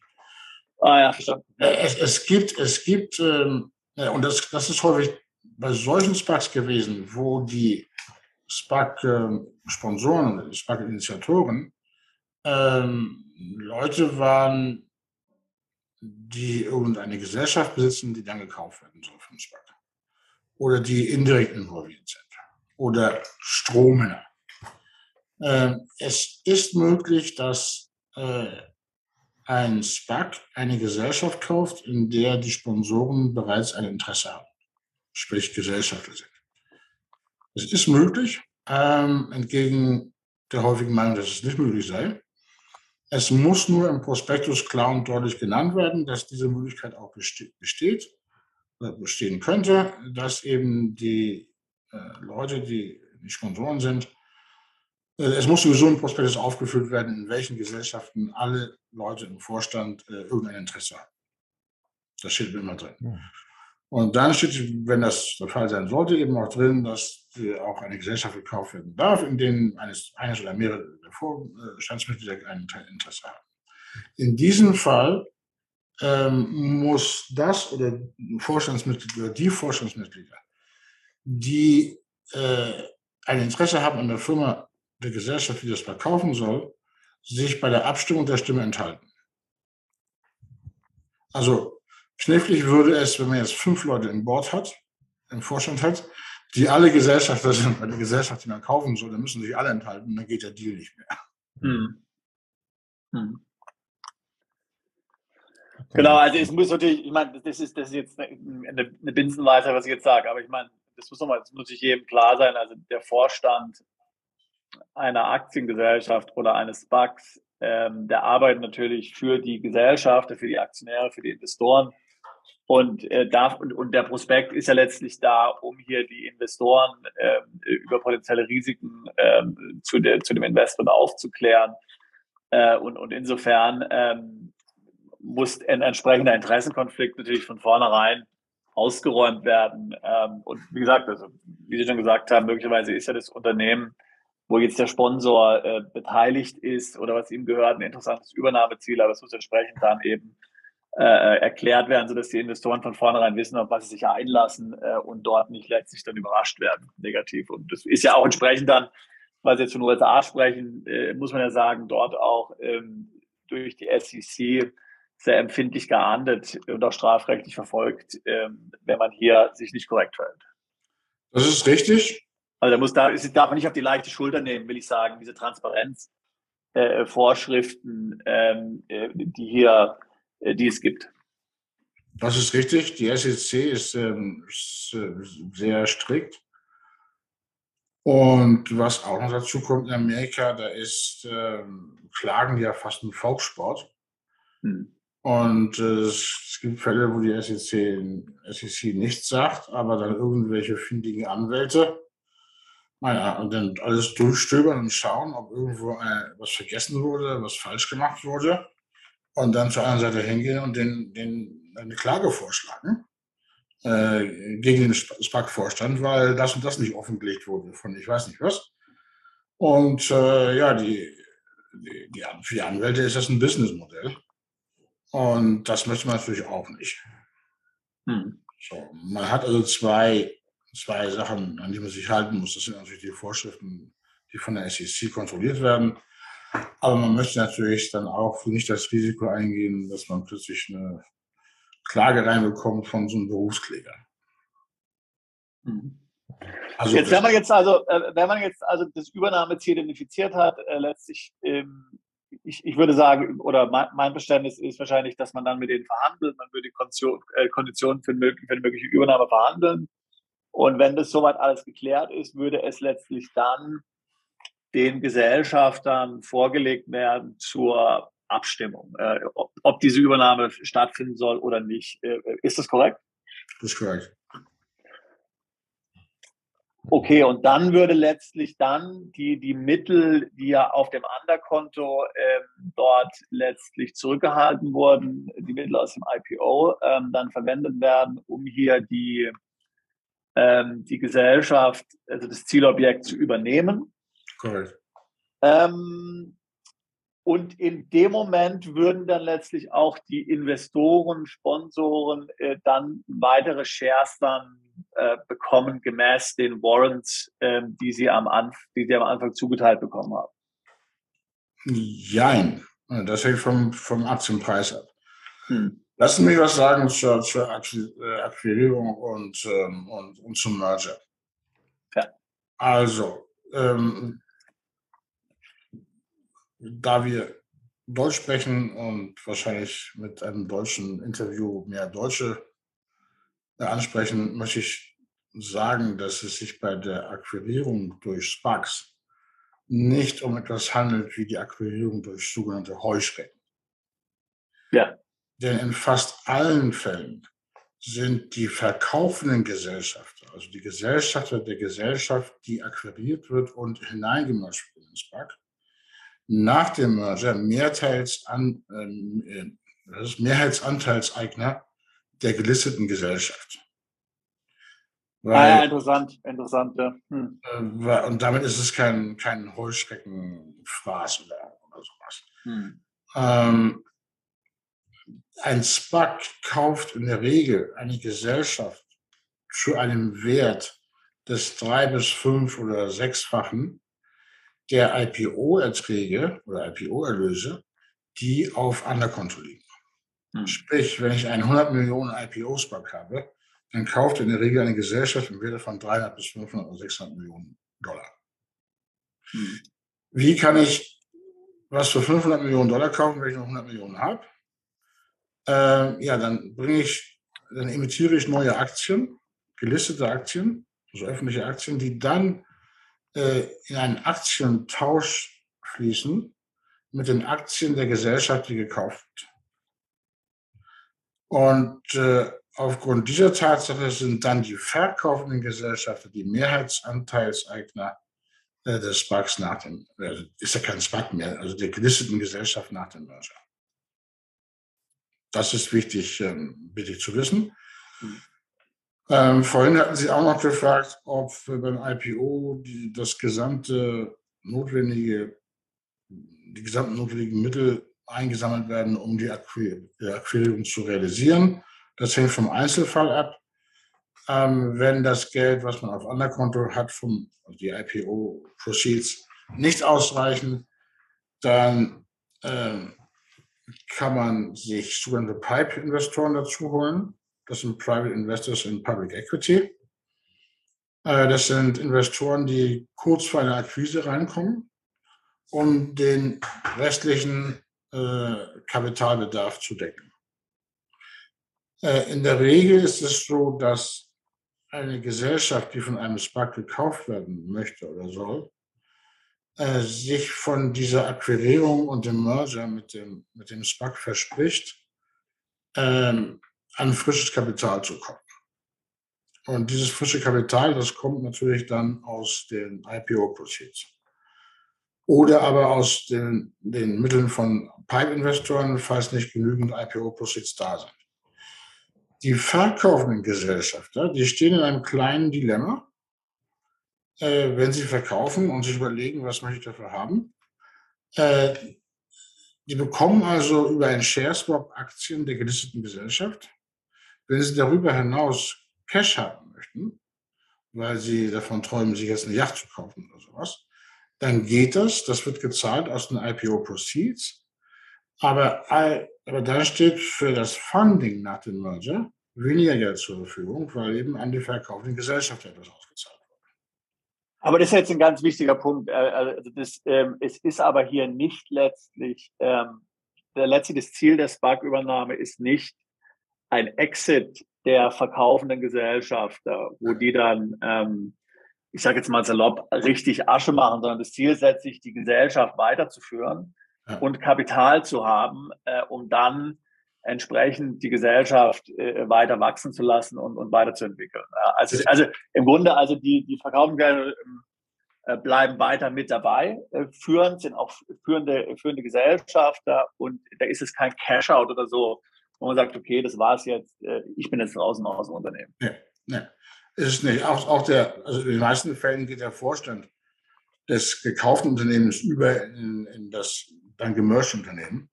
Ah ja, verstanden. Äh, es, es gibt, es gibt, ähm, ja, und das, das ist häufig bei solchen SPACs gewesen, wo die SPAC-Sponsoren oder die SPAC-Initiatoren ähm, Leute waren, die irgendeine Gesellschaft besitzen, die dann gekauft werden soll vom SPAC. Oder die indirekt involviert sind. Oder Strommänner ähm, es ist möglich, dass äh, ein SPAC eine Gesellschaft kauft, in der die Sponsoren bereits ein Interesse haben, sprich Gesellschafter sind. Es ist möglich, ähm, entgegen der häufigen Meinung, dass es nicht möglich sei. Es muss nur im Prospektus klar und deutlich genannt werden, dass diese Möglichkeit auch besteht oder bestehen könnte, dass eben die äh, Leute, die die Sponsoren sind, äh, es muss sowieso im Prospektus aufgeführt werden, in welchen Gesellschaften alle Leute im Vorstand äh, irgendein Interesse haben. Das steht immer drin. Ja. Und dann steht, wenn das der Fall sein sollte, eben auch drin, dass äh, auch eine Gesellschaft gekauft werden darf, in denen eines, eines oder mehrere der Vorstandsmitglieder ein Interesse haben. In diesem Fall ähm, muss das oder Vorstandsmitglied oder die Vorstandsmitglieder, die äh, ein Interesse haben an der Firma der Gesellschaft, die das verkaufen soll, sich bei der Abstimmung der Stimme enthalten. Also knifflig würde es, wenn man jetzt fünf Leute im Board hat, im Vorstand hat, die alle Gesellschafter sind bei der Gesellschaft, die man kaufen soll, dann müssen sich alle enthalten, dann geht der Deal nicht mehr. Hm. Hm. Genau, also es muss natürlich, ich meine, das ist, das ist jetzt eine, eine Binsenweisheit, was ich jetzt sage, aber ich meine, das muss nochmal, das muss sich jedem klar sein, also der Vorstand einer Aktiengesellschaft oder eines SPACs, ähm, der arbeitet natürlich für die Gesellschaft, für die Aktionäre, für die Investoren. Und, äh, darf, und, und der Prospekt ist ja letztlich da, um hier die Investoren äh, über potenzielle Risiken äh, zu, de, zu dem Investment aufzuklären. Äh, und, und insofern ähm, muss ein entsprechender Interessenkonflikt natürlich von vornherein ausgeräumt werden. Ähm, und wie gesagt, also, wie Sie schon gesagt haben, möglicherweise ist ja das Unternehmen wo jetzt der Sponsor äh, beteiligt ist oder was ihm gehört, ein interessantes Übernahmeziel, aber es muss entsprechend dann eben äh, erklärt werden, sodass die Investoren von vornherein wissen, auf was sie sich einlassen äh, und dort nicht letztlich dann überrascht werden, negativ. Und das ist ja auch entsprechend dann, weil Sie jetzt von USA sprechen, äh, muss man ja sagen, dort auch ähm, durch die SEC sehr empfindlich geahndet und auch strafrechtlich verfolgt, ähm, wenn man hier sich nicht korrekt verhält. Das ist richtig. Also da muss da, darf man nicht auf die leichte Schulter nehmen, will ich sagen, diese Transparenzvorschriften, äh, ähm, äh, die hier, äh, die es gibt. Das ist richtig. Die SEC ist, ähm, äh, sehr strikt. Und was auch noch dazu kommt in Amerika, da ist ähm, Klagen ja fast ein Volkssport. Hm. Und äh, es gibt Fälle, wo die SEC, SEC nichts sagt, aber dann irgendwelche findigen Anwälte naja, und dann alles durchstöbern und schauen, ob irgendwo äh, was vergessen wurde, was falsch gemacht wurde. Und dann zur anderen Seite hingehen und den, den eine Klage vorschlagen äh, gegen den SPAC-Vorstand, weil das und das nicht offengelegt wurde von ich weiß nicht was. Und äh, ja, die, die, die, für die Anwälte ist das ein Businessmodell. Und das möchte man natürlich auch nicht. Hm. So, man hat also zwei zwei Sachen, an die man sich halten muss. Das sind natürlich die Vorschriften, die von der SEC kontrolliert werden. Aber man möchte natürlich dann auch nicht das Risiko eingehen, dass man plötzlich eine Klage reinbekommt von so einem Berufskläger. Mhm. Also jetzt, wenn man jetzt also, äh, wenn man jetzt also das Übernahmeziel identifiziert hat, äh, letztlich, ähm, ich, ich würde sagen, oder mein, mein Verständnis ist wahrscheinlich, dass man dann mit denen verhandelt, man würde die Kondition, äh, Konditionen für, für eine mögliche Übernahme verhandeln. Und wenn das soweit alles geklärt ist, würde es letztlich dann den Gesellschaftern vorgelegt werden zur Abstimmung, äh, ob, ob, diese Übernahme stattfinden soll oder nicht. Äh, ist das korrekt? Das ist korrekt. Okay, und dann würde letztlich dann die, die Mittel, die ja auf dem Underkonto äh, dort letztlich zurückgehalten wurden, die Mittel aus dem IPO, ähm, dann verwendet werden, um hier die ähm, die Gesellschaft, also das Zielobjekt zu übernehmen. Ähm, und in dem Moment würden dann letztlich auch die Investoren, Sponsoren äh, dann weitere Shares dann äh, bekommen, gemäß den Warrants, äh, die, sie am Anf die sie am Anfang zugeteilt bekommen haben. Jein. Das hängt vom, vom Aktienpreis ab. Hm. Lassen Sie mich was sagen zur, zur äh, Akquirierung und, ähm, und, und zum Merger. Ja. Also, ähm, da wir Deutsch sprechen und wahrscheinlich mit einem deutschen Interview mehr Deutsche äh, ansprechen, möchte ich sagen, dass es sich bei der Akquirierung durch SPACs nicht um etwas handelt wie die Akquirierung durch sogenannte Heuschrecken. Ja. Denn in fast allen Fällen sind die verkaufenden Gesellschafter, also die Gesellschafter der Gesellschaft, die akquiriert wird und hineingemischt wird ins BAC, nach dem Merger Mehrteilsan, äh, das ist Mehrheitsanteilseigner der gelisteten Gesellschaft. Weil, ah, ja, interessant, interessant, ja. Hm. Äh, und damit ist es kein, kein Heuschreckenfraß oder, oder sowas. Hm. Ähm, ein SPAC kauft in der Regel eine Gesellschaft zu einem Wert des drei bis fünf oder sechsfachen der IPO-Erträge oder IPO-Erlöse, die auf Underkonto liegen. Hm. Sprich, wenn ich einen 100 Millionen IPO-SPAC habe, dann kauft in der Regel eine Gesellschaft im Wert von 300 bis 500 oder 600 Millionen Dollar. Hm. Wie kann ich was für 500 Millionen Dollar kaufen, wenn ich noch 100 Millionen habe? Äh, ja, dann bringe ich, dann emittiere ich neue Aktien, gelistete Aktien, also öffentliche Aktien, die dann äh, in einen Aktientausch fließen mit den Aktien der Gesellschaft, die gekauft wird. Und äh, aufgrund dieser Tatsache sind dann die verkaufenden Gesellschaften die Mehrheitsanteilseigner äh, des SPACs nach dem, also ist ja kein SPAC mehr, also der gelisteten Gesellschaft nach dem Merger. Das ist wichtig, ähm, wichtig zu wissen. Mhm. Ähm, vorhin hatten Sie auch noch gefragt, ob beim IPO die, das gesamte notwendige, die gesamten notwendigen Mittel eingesammelt werden, um die Akquirierung zu realisieren. Das hängt vom Einzelfall ab. Ähm, wenn das Geld, was man auf Underkonto hat, vom also die IPO-Proceeds nicht ausreichen, dann ähm, kann man sich sogenannte Pipe-Investoren dazu holen. Das sind Private Investors in Public Equity. Äh, das sind Investoren, die kurz vor einer Akquise reinkommen, um den restlichen äh, Kapitalbedarf zu decken. Äh, in der Regel ist es so, dass eine Gesellschaft, die von einem SPAC gekauft werden möchte oder soll, äh, sich von dieser Akquirierung und dem Merger mit dem, mit dem SPAC verspricht, ähm, an frisches Kapital zu kommen. Und dieses frische Kapital, das kommt natürlich dann aus den IPO-Proceeds. Oder aber aus den, den Mitteln von Pipe-Investoren, falls nicht genügend IPO-Proceeds da sind. Die verkaufenden Gesellschafter, die stehen in einem kleinen Dilemma, äh, wenn sie verkaufen und sich überlegen, was möchte ich dafür haben. Äh, die bekommen also über einen Share Swap Aktien der gelisteten Gesellschaft. Wenn sie darüber hinaus Cash haben möchten, weil sie davon träumen, sich jetzt eine Yacht zu kaufen oder sowas, dann geht das. Das wird gezahlt aus den IPO Proceeds. Aber, aber da steht für das Funding nach dem Merger weniger Geld zur Verfügung, weil eben an die verkaufenden Gesellschaft etwas ausgezahlt wird. Aber das ist jetzt ein ganz wichtiger Punkt. Äh, also das, ähm, es ist aber hier nicht letztlich, ähm, der letztlich das Ziel der SPAC-Übernahme ist nicht ein Exit der verkaufenden Gesellschafter, wo die dann, ähm, ich sage jetzt mal salopp, richtig Asche machen, sondern das Ziel setzt sich, die Gesellschaft weiterzuführen ja. und Kapital zu haben, äh, um dann entsprechend die Gesellschaft äh, weiter wachsen zu lassen und, und weiterzuentwickeln. Ja, also, also im Grunde, also die, die verkauften äh, bleiben weiter mit dabei, äh, führen, sind auch führende, führende Gesellschafter und da ist es kein Cash-out oder so, wo man sagt, okay, das war's jetzt, äh, ich bin jetzt draußen aus dem Unternehmen. Nee, nee. Ist es nicht. Auch, auch der, also in den meisten Fällen geht der Vorstand des gekauften Unternehmens über in, in das dann gemerged Unternehmen,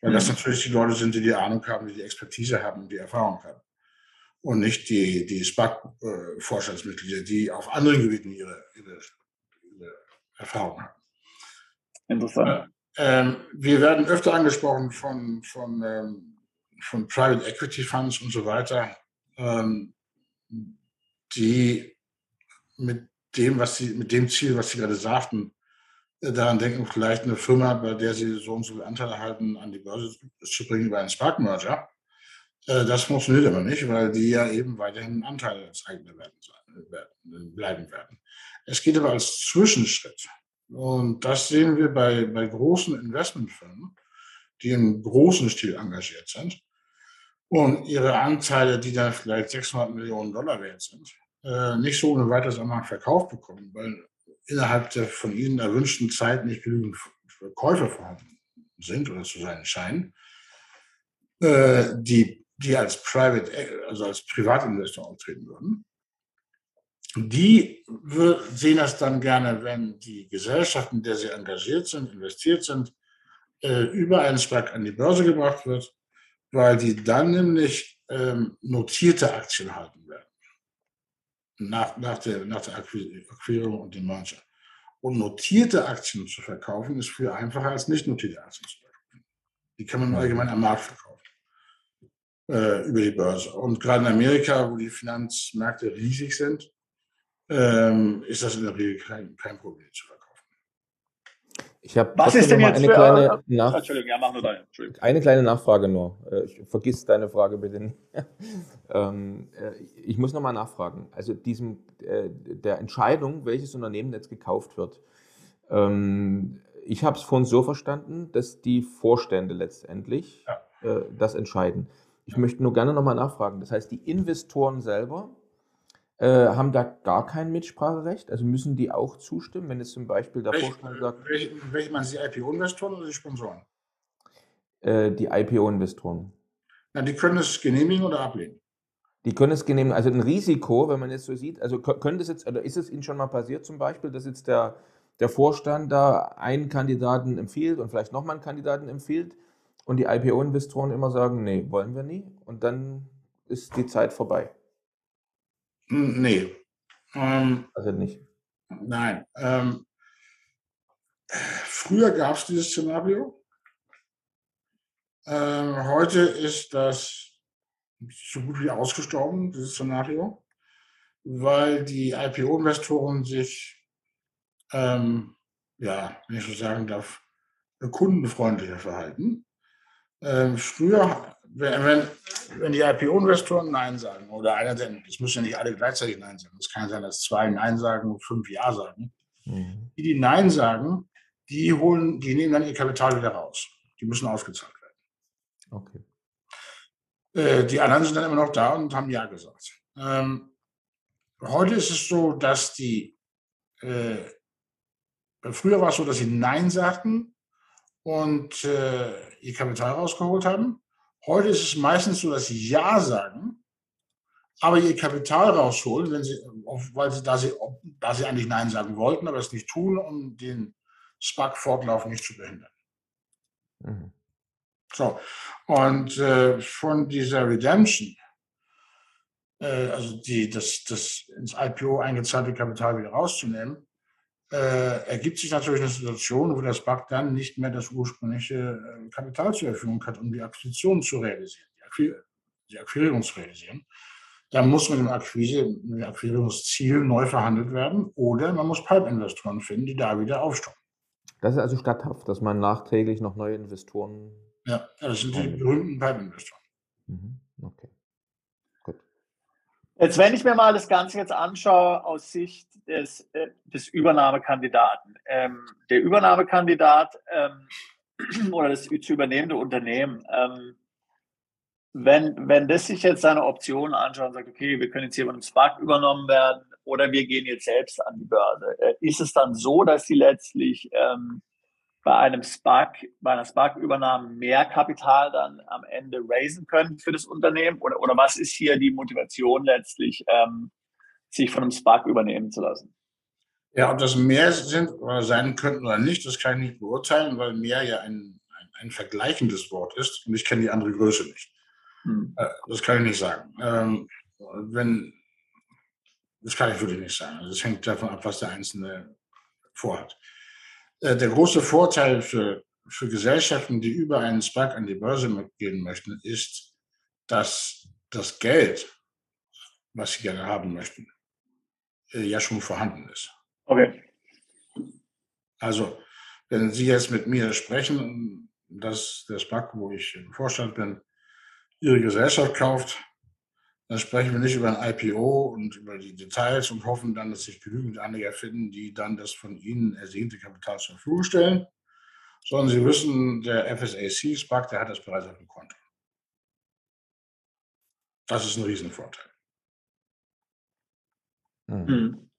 weil das natürlich die Leute sind, die die Ahnung haben, die die Expertise haben, die Erfahrung haben. Und nicht die, die SPAC-Vorstandsmitglieder, die auf anderen Gebieten ihre, ihre, ihre Erfahrung haben. Interessant. Äh, ähm, wir werden öfter angesprochen von, von ähm, von Private Equity Funds und so weiter, ähm, die mit dem, was sie, mit dem Ziel, was Sie gerade sagten, äh, daran denken, vielleicht eine Firma, bei der Sie so und so viele Anteile halten, an die Börse zu bringen über einen Spark-Merger. Äh, das funktioniert aber nicht, weil die ja eben weiterhin Anteile als eigene werden, bleiben werden. Es geht aber als Zwischenschritt. Und das sehen wir bei, bei großen Investmentfirmen, die im großen Stil engagiert sind und ihre Anteile, die dann vielleicht 600 Millionen Dollar wert sind, äh, nicht so ohne weiteres am Markt verkauft bekommen, weil innerhalb der von ihnen erwünschten Zeit nicht genügend Käufer vorhanden sind oder zu sein scheinen, äh, die, die als Private, also als Privatinvestor auftreten würden. Die sehen das dann gerne, wenn die Gesellschaften, in der sie engagiert sind, investiert sind, äh, über einen SPAC an die Börse gebracht wird weil die dann nämlich ähm, notierte Aktien halten werden. Nach, nach, der, nach der Akquirierung und dem Merger. Und notierte Aktien zu verkaufen ist viel einfacher als nicht notierte Aktien zu verkaufen. Die kann man allgemein am Markt verkaufen. Äh, über die Börse. Und gerade in Amerika, wo die Finanzmärkte riesig sind, ähm, ist das in der Regel kein, kein Problem zu verkaufen. Ich habe Was ist denn jetzt eine, für, kleine Nach Entschuldigung, ja, mach nur deine. Eine kleine Nachfrage nur. Äh, ich vergiss deine Frage bitte nicht. <laughs> ähm, äh, ich muss nochmal nachfragen. Also diesem, äh, der Entscheidung, welches Unternehmen jetzt gekauft wird. Ähm, ich habe es vorhin so verstanden, dass die Vorstände letztendlich ja. äh, das entscheiden. Ich möchte nur gerne nochmal nachfragen. Das heißt, die Investoren selber äh, haben da gar kein Mitspracherecht? Also müssen die auch zustimmen, wenn jetzt zum Beispiel der Vorstand sagt. Welche, welche man die IPO-Investoren oder die Sponsoren? Äh, die IPO-Investoren. Na, die können es genehmigen oder ablehnen. Die können es genehmigen. Also ein Risiko, wenn man jetzt so sieht, also könnte es jetzt, oder ist es Ihnen schon mal passiert zum Beispiel, dass jetzt der, der Vorstand da einen Kandidaten empfiehlt und vielleicht nochmal einen Kandidaten empfiehlt und die IPO-Investoren immer sagen, nee, wollen wir nie und dann ist die Zeit vorbei. Nee. Ähm, also nicht. Nein. Ähm, früher gab es dieses Szenario. Ähm, heute ist das so gut wie ausgestorben, dieses Szenario, weil die IPO-Investoren sich, ähm, ja, wenn ich so sagen darf, kundenfreundlicher verhalten. Ähm, früher, wenn, wenn die IPO-Investoren Nein sagen oder einer, denn es müssen ja nicht alle gleichzeitig Nein sagen. Es kann sein, dass zwei Nein sagen und fünf Ja sagen. Mhm. Die, die Nein sagen, die holen, die nehmen dann ihr Kapital wieder raus. Die müssen ausgezahlt werden. Okay. Äh, die anderen sind dann immer noch da und haben Ja gesagt. Ähm, heute ist es so, dass die, äh, früher war es so, dass sie Nein sagten und äh, ihr Kapital rausgeholt haben. Heute ist es meistens so, dass sie Ja sagen, aber ihr Kapital rausholen, wenn sie, weil sie, da sie, da sie eigentlich Nein sagen wollten, aber es nicht tun, um den SPAC-Fortlauf nicht zu behindern. Mhm. So, und äh, von dieser Redemption, äh, also die, das, das ins IPO eingezahlte Kapital wieder rauszunehmen, äh, ergibt sich natürlich eine Situation, wo das BAC dann nicht mehr das ursprüngliche äh, Kapital zur Verfügung hat, um die Akquisition zu realisieren, die, Akquir die Akquirierung zu realisieren. Dann muss mit dem, Akquise, mit dem Akquirierungsziel neu verhandelt werden oder man muss Pipe-Investoren finden, die da wieder aufstocken. Das ist also statthaft, dass man nachträglich noch neue Investoren. Ja, das sind die berühmten Pipe-Investoren. Mhm. Jetzt, wenn ich mir mal das Ganze jetzt anschaue aus Sicht des, äh, des Übernahmekandidaten. Ähm, der Übernahmekandidat ähm, <clears throat> oder das zu übernehmende Unternehmen, ähm, wenn, wenn das sich jetzt seine Optionen anschaut und sagt, okay, wir können jetzt hier von einem Spark übernommen werden oder wir gehen jetzt selbst an die Börse, äh, ist es dann so, dass sie letztlich ähm, bei einem Spark, bei einer Spark-Übernahme mehr Kapital dann am Ende raisen können für das Unternehmen? Oder, oder was ist hier die Motivation letztlich, ähm, sich von einem Spark übernehmen zu lassen? Ja, ob das mehr sind oder sein könnten oder nicht, das kann ich nicht beurteilen, weil mehr ja ein, ein, ein vergleichendes Wort ist und ich kenne die andere Größe nicht. Hm. Äh, das kann ich nicht sagen. Ähm, wenn, das kann ich wirklich nicht sagen. Das hängt davon ab, was der Einzelne vorhat. Äh, der große Vorteil für, für Gesellschaften, die über einen SPAC an die Börse gehen möchten, ist, dass das Geld, was sie gerne haben möchten, äh, ja schon vorhanden ist. Okay. Also, wenn Sie jetzt mit mir sprechen, dass der SPAC, wo ich im Vorstand bin, Ihre Gesellschaft kauft, dann sprechen wir nicht über ein IPO und über die Details und hoffen dann, dass sich genügend Anleger finden, die dann das von Ihnen ersehnte Kapital zur Verfügung stellen, sondern Sie wissen, der FSAC SPAC, der hat das bereits auf dem Konto. Das ist ein Riesenvorteil. Mhm.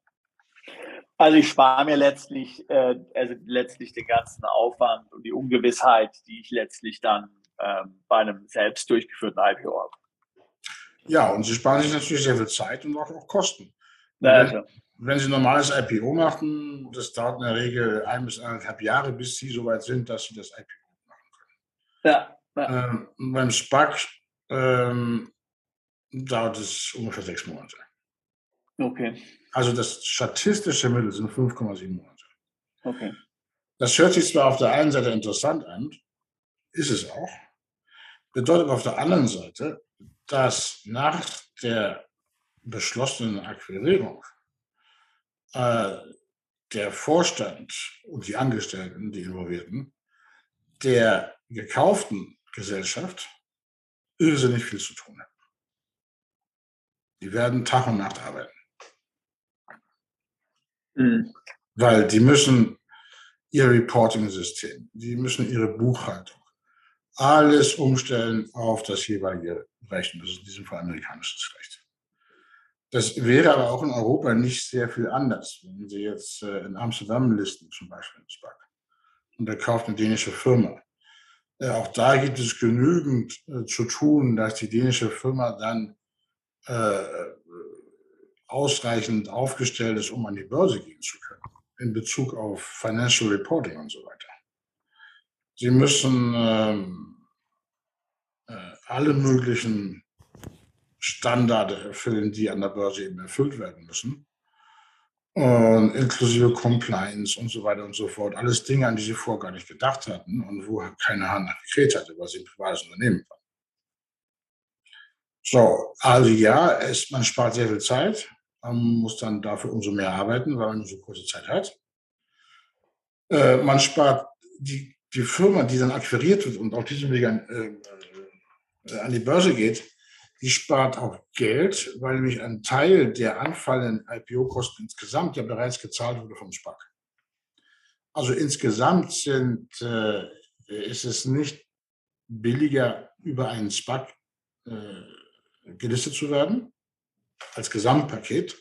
Also ich spare mir letztlich, äh, also letztlich den ganzen Aufwand und die Ungewissheit, die ich letztlich dann ähm, bei einem selbst durchgeführten IPO habe. Ja, und Sie sparen sich natürlich sehr viel Zeit und auch, auch Kosten. Ja, wenn, wenn, Sie ein normales IPO machen, das dauert in der Regel ein bis eineinhalb Jahre, bis Sie so weit sind, dass Sie das IPO machen können. Ja. ja. Ähm, beim SPAC ähm, dauert es ungefähr sechs Monate. Okay. Also das statistische Mittel sind 5,7 Monate. Okay. Das hört sich zwar auf der einen Seite interessant an, ist es auch, bedeutet auf der anderen Seite, dass nach der beschlossenen Akquirierung äh, der Vorstand und die Angestellten, die Involvierten, der gekauften Gesellschaft irrsinnig viel zu tun haben. Die werden Tag und Nacht arbeiten. Mhm. Weil die müssen ihr Reporting-System, die müssen ihre Buchhaltung, alles umstellen auf das jeweilige Recht. Das ist in diesem Fall amerikanisches Recht. Das wäre aber auch in Europa nicht sehr viel anders. Wenn Sie jetzt äh, in Amsterdam listen, zum Beispiel in SPAC, und er kauft eine dänische Firma. Äh, auch da gibt es genügend äh, zu tun, dass die dänische Firma dann ausreichend aufgestellt ist, um an die Börse gehen zu können, in Bezug auf Financial Reporting und so weiter. Sie müssen ähm, äh, alle möglichen Standards erfüllen, die an der Börse eben erfüllt werden müssen. Und inklusive Compliance und so weiter und so fort. Alles Dinge, an die sie vorher gar nicht gedacht hatten und wo keine Hand nachgekriegt hatte, weil sie ein privates Unternehmen waren. So, also ja, es, man spart sehr viel Zeit. Man muss dann dafür umso mehr arbeiten, weil man nur so kurze Zeit hat. Äh, man spart die, die Firma, die dann akquiriert wird und auf diesem Weg an, äh, äh, an die Börse geht, die spart auch Geld, weil nämlich ein Teil der anfallenden IPO-Kosten insgesamt ja bereits gezahlt wurde vom SPAC. Also insgesamt sind, äh, ist es nicht billiger, über einen SPAC äh, gelistet zu werden, als Gesamtpaket.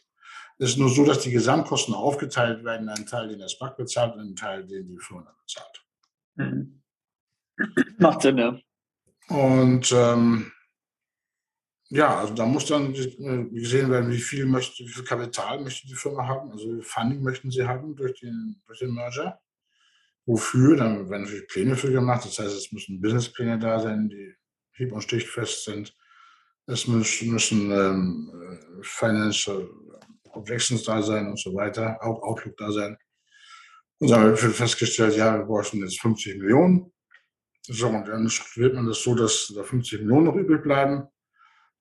Es ist nur so, dass die Gesamtkosten aufgeteilt werden, ein Teil, den der SPAC bezahlt und ein Teil, den die Firma bezahlt. Mhm. <clears throat> Macht Sinn, ja. Und ähm, ja, also da muss dann äh, gesehen werden, wie viel möchte, wie viel Kapital möchte die Firma haben, also wie viel Funding möchten sie haben durch den, durch den Merger. Wofür? Dann werden natürlich Pläne für gemacht. Das heißt, es müssen Businesspläne da sein, die hieb- und stichfest sind. Es müssen, müssen ähm, äh, Financial Projections da sein und so weiter, auch Outlook da sein. Und dann haben wir festgestellt, ja, wir brauchen jetzt 50 Millionen. So, und dann strukturiert man das so, dass da 50 Millionen noch übrig bleiben.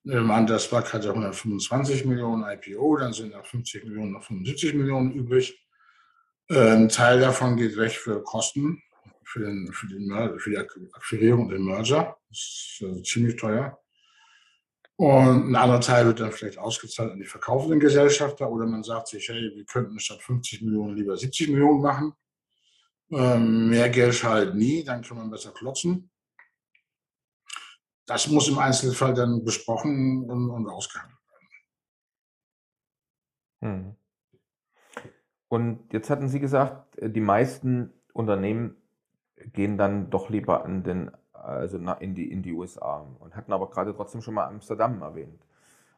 Im Anders SPAC hat ja 125 Millionen IPO, dann sind nach 50 Millionen noch 75 Millionen übrig. Äh, ein Teil davon geht weg für Kosten, für, den, für, den, für die Akquirierung und den Merger. Das ist also ziemlich teuer. Und ein anderer Teil wird dann vielleicht ausgezahlt an die verkaufenden Gesellschafter oder man sagt sich, hey, wir könnten statt 50 Millionen lieber 70 Millionen machen. Ähm, mehr Geld halt nie, dann kann man besser klotzen das muss im Einzelfall dann besprochen und, und ausgehandelt werden. Hm. Und jetzt hatten Sie gesagt, äh, die meisten Unternehmen gehen dann doch lieber an den, also in die, in die USA und hatten aber gerade trotzdem schon mal Amsterdam erwähnt.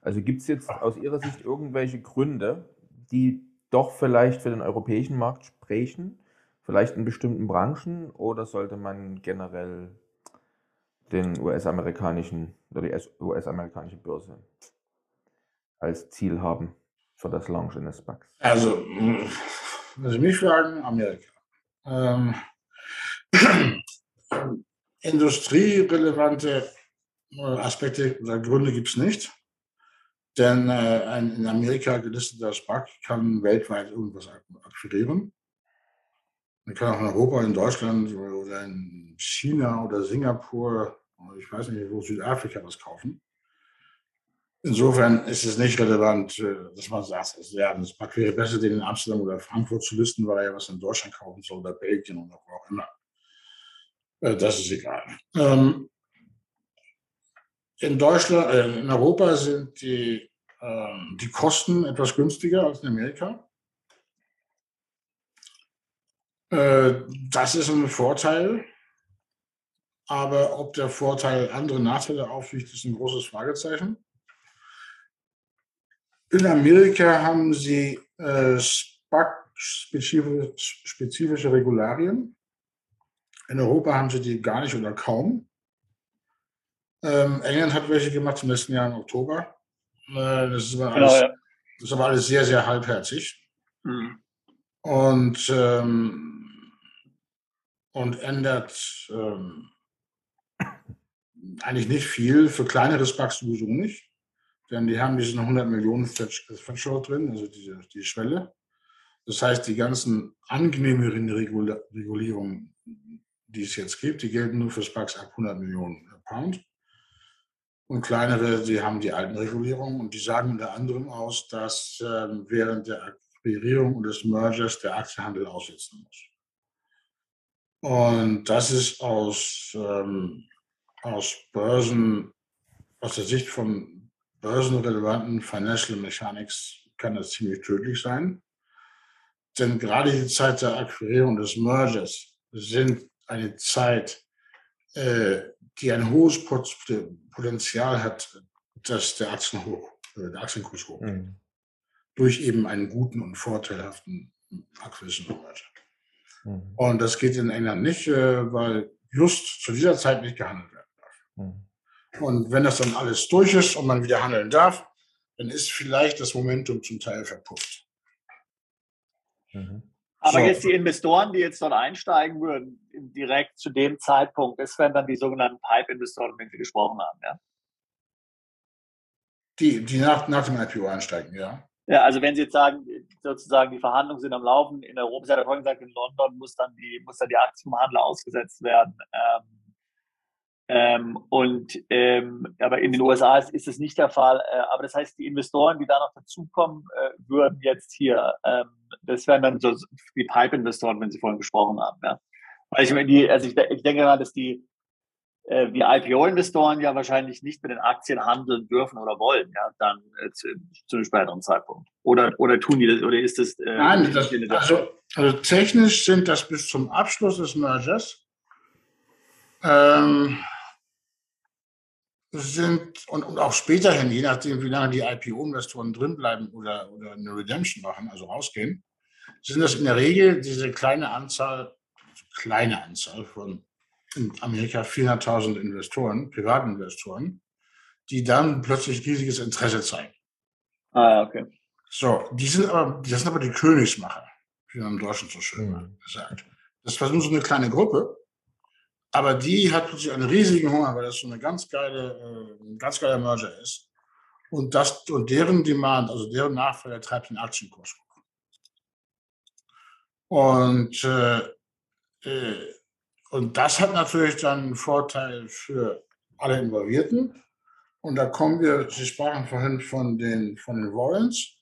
Also gibt es jetzt aus Ihrer Sicht irgendwelche Gründe, die doch vielleicht für den europäischen Markt sprechen, vielleicht in bestimmten Branchen oder sollte man generell den US-amerikanischen oder die US-amerikanische Börse als Ziel haben für das Launch in SPACs? Also, wenn Sie mich fragen, Amerika. Ähm, <clears throat> industrierelevante äh, Aspekte oder Gründe gibt es nicht. Denn äh, ein in Amerika gelisteter SPAC kann weltweit irgendwas akquirieren. Man kann auch in Europa, in Deutschland oder in China oder Singapur ich weiß nicht, wo Südafrika was kaufen. Insofern ist es nicht relevant, äh, dass man sagt, ja, das wäre besser, den in Amsterdam oder Frankfurt zu listen, weil er ja was in Deutschland kaufen soll oder Belgien oder wo auch immer. Äh, das ist egal. Ähm, in Deutschland, äh, in Europa sind die, ähm, die Kosten etwas günstiger als in Amerika. Das ist ein Vorteil. Aber ob der Vorteil andere Nachteile aufwiegt, ist ein großes Fragezeichen. In Amerika haben sie äh, SPAC-spezifische Regularien. In Europa haben sie die gar nicht oder kaum. Ähm, England hat welche gemacht im letzten Jahr im Oktober. Äh, das, ist aber genau, alles, ja. das ist aber alles sehr, sehr halbherzig. Mhm. Und, ähm, und ändert ähm, eigentlich nicht viel. Für kleinere Sparks sowieso nicht. Denn die haben diesen 100 Millionen Threshold drin, also diese, die Schwelle. Das heißt, die ganzen angenehmeren Regulierungen, die es jetzt gibt, die gelten nur für Sparks ab 100 Millionen Pound. Und kleinere, die haben die alten Regulierungen und die sagen unter anderem aus, dass äh, während der Akquirierung und des Mergers der Aktienhandel aussetzen muss. Und das ist aus ähm, aus Börsen, aus der Sicht von börsenrelevanten Financial Mechanics kann das ziemlich tödlich sein. Denn gerade die Zeit der Akquirierung des Mergers sind eine Zeit, äh, die ein hohes Potenzial hat, dass der, Aktien hoch, äh, der Aktienkurs hoch mhm. durch eben einen guten und vorteilhaften Acquisition Merger. Mhm. Und das geht in England nicht, äh, weil just zu dieser Zeit nicht gehandelt wird. Mhm. Und wenn das dann alles durch ist und man wieder handeln darf, dann ist vielleicht das Momentum zum Teil verpufft. Mhm. Aber so. jetzt die Investoren, die jetzt dort einsteigen würden, direkt zu dem Zeitpunkt, das wären dann die sogenannten Pipe-Investoren, wenn Sie gesprochen haben, ja? Die, die nach, nach dem IPO einsteigen, ja. Ja, also wenn Sie jetzt sagen, sozusagen die Verhandlungen sind am Laufen, in Europa, Sie hat ja vorhin gesagt, in London muss dann die, muss dann die Aktienhandel ausgesetzt werden. Ähm, Ähm, und ähm, aber in den USA ist, ist das nicht der Fall. Äh, aber das heißt, die Investoren, die da noch dazukommen, äh, würden jetzt hier, ähm, das wären dann so die Pipe-Investoren, wenn Sie vorhin gesprochen haben. Ja. Weil ich die, also ich, ich denke mal, dass die äh, die IPO-Investoren ja wahrscheinlich nicht mit den Aktien handeln dürfen oder wollen, ja, dann äh, zu, zu, einem späteren Zeitpunkt. Oder, oder tun die das, oder ist das? Äh, Nein, das, also, also technisch sind das bis zum Abschluss des Mergers ähm, sind und, und auch späterhin, je nachdem, wie lange die IPO-Investoren drinbleiben oder, oder eine Redemption machen, also rausgehen, sind das in der Regel diese kleine Anzahl, kleine Anzahl von in Amerika 400.000 Investoren, Privatinvestoren, die dann plötzlich riesiges Interesse zeigen. Ah, okay. So, die sind aber, das sind aber die Königsmacher, wie man im Deutschen so schön mhm. gesagt. Das war nur so eine kleine Gruppe, aber die hat plötzlich einen riesigen Hunger, weil das so eine ganz geile, äh, ein ganz geiler Merger ist. Und das, und deren Demand, also deren Nachfrage treibt den Aktienkurs hoch. Und, äh, äh, und das hat natürlich dann einen Vorteil für alle Involvierten. Und da kommen wir, Sie sprachen vorhin von den, von den Warrants.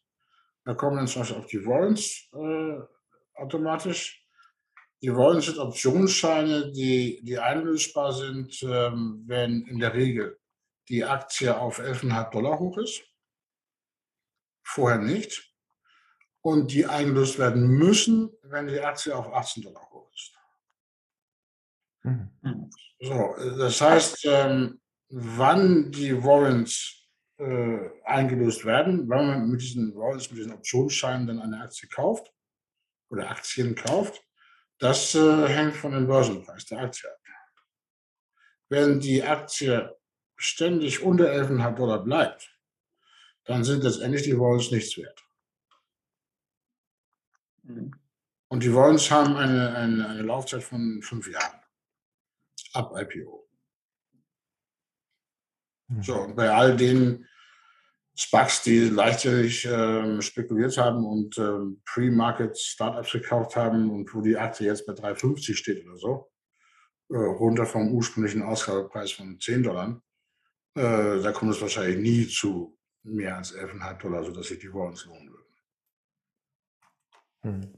Da kommen wir zum Beispiel auf die Warrants äh, automatisch. Die Rollen sind Optionsscheine, die, die einlösbar sind, ähm, wenn in der Regel die Aktie auf 11,5 Dollar hoch ist. Vorher nicht. Und die eingelöst werden müssen, wenn die Aktie auf 18 Dollar hoch ist. Mhm. So, das heißt, ähm, wann die Warrants äh, eingelöst werden, wenn man mit diesen Warrants, mit diesen Optionsscheinen dann eine Aktie kauft oder Aktien kauft, das äh, hängt von dem Börsenpreis der Aktie ab. Wenn die Aktie ständig unter 11,5 Dollar bleibt, dann sind letztendlich die Warrants nichts wert. Mhm. Und die Warrants haben eine, eine, eine Laufzeit von fünf Jahren ab IPO. Mhm. So, und bei all den SPACs, die leichtsinnig äh, spekuliert haben und äh, Pre-Market Startups gekauft haben und wo die Aktie jetzt bei 3,50 steht oder so, äh, runter vom ursprünglichen Ausgabepreis von 10 Dollar, äh, da kommt es wahrscheinlich nie zu mehr als 11,5 Dollar, sodass sich die Warrants lohnen würden. Hm.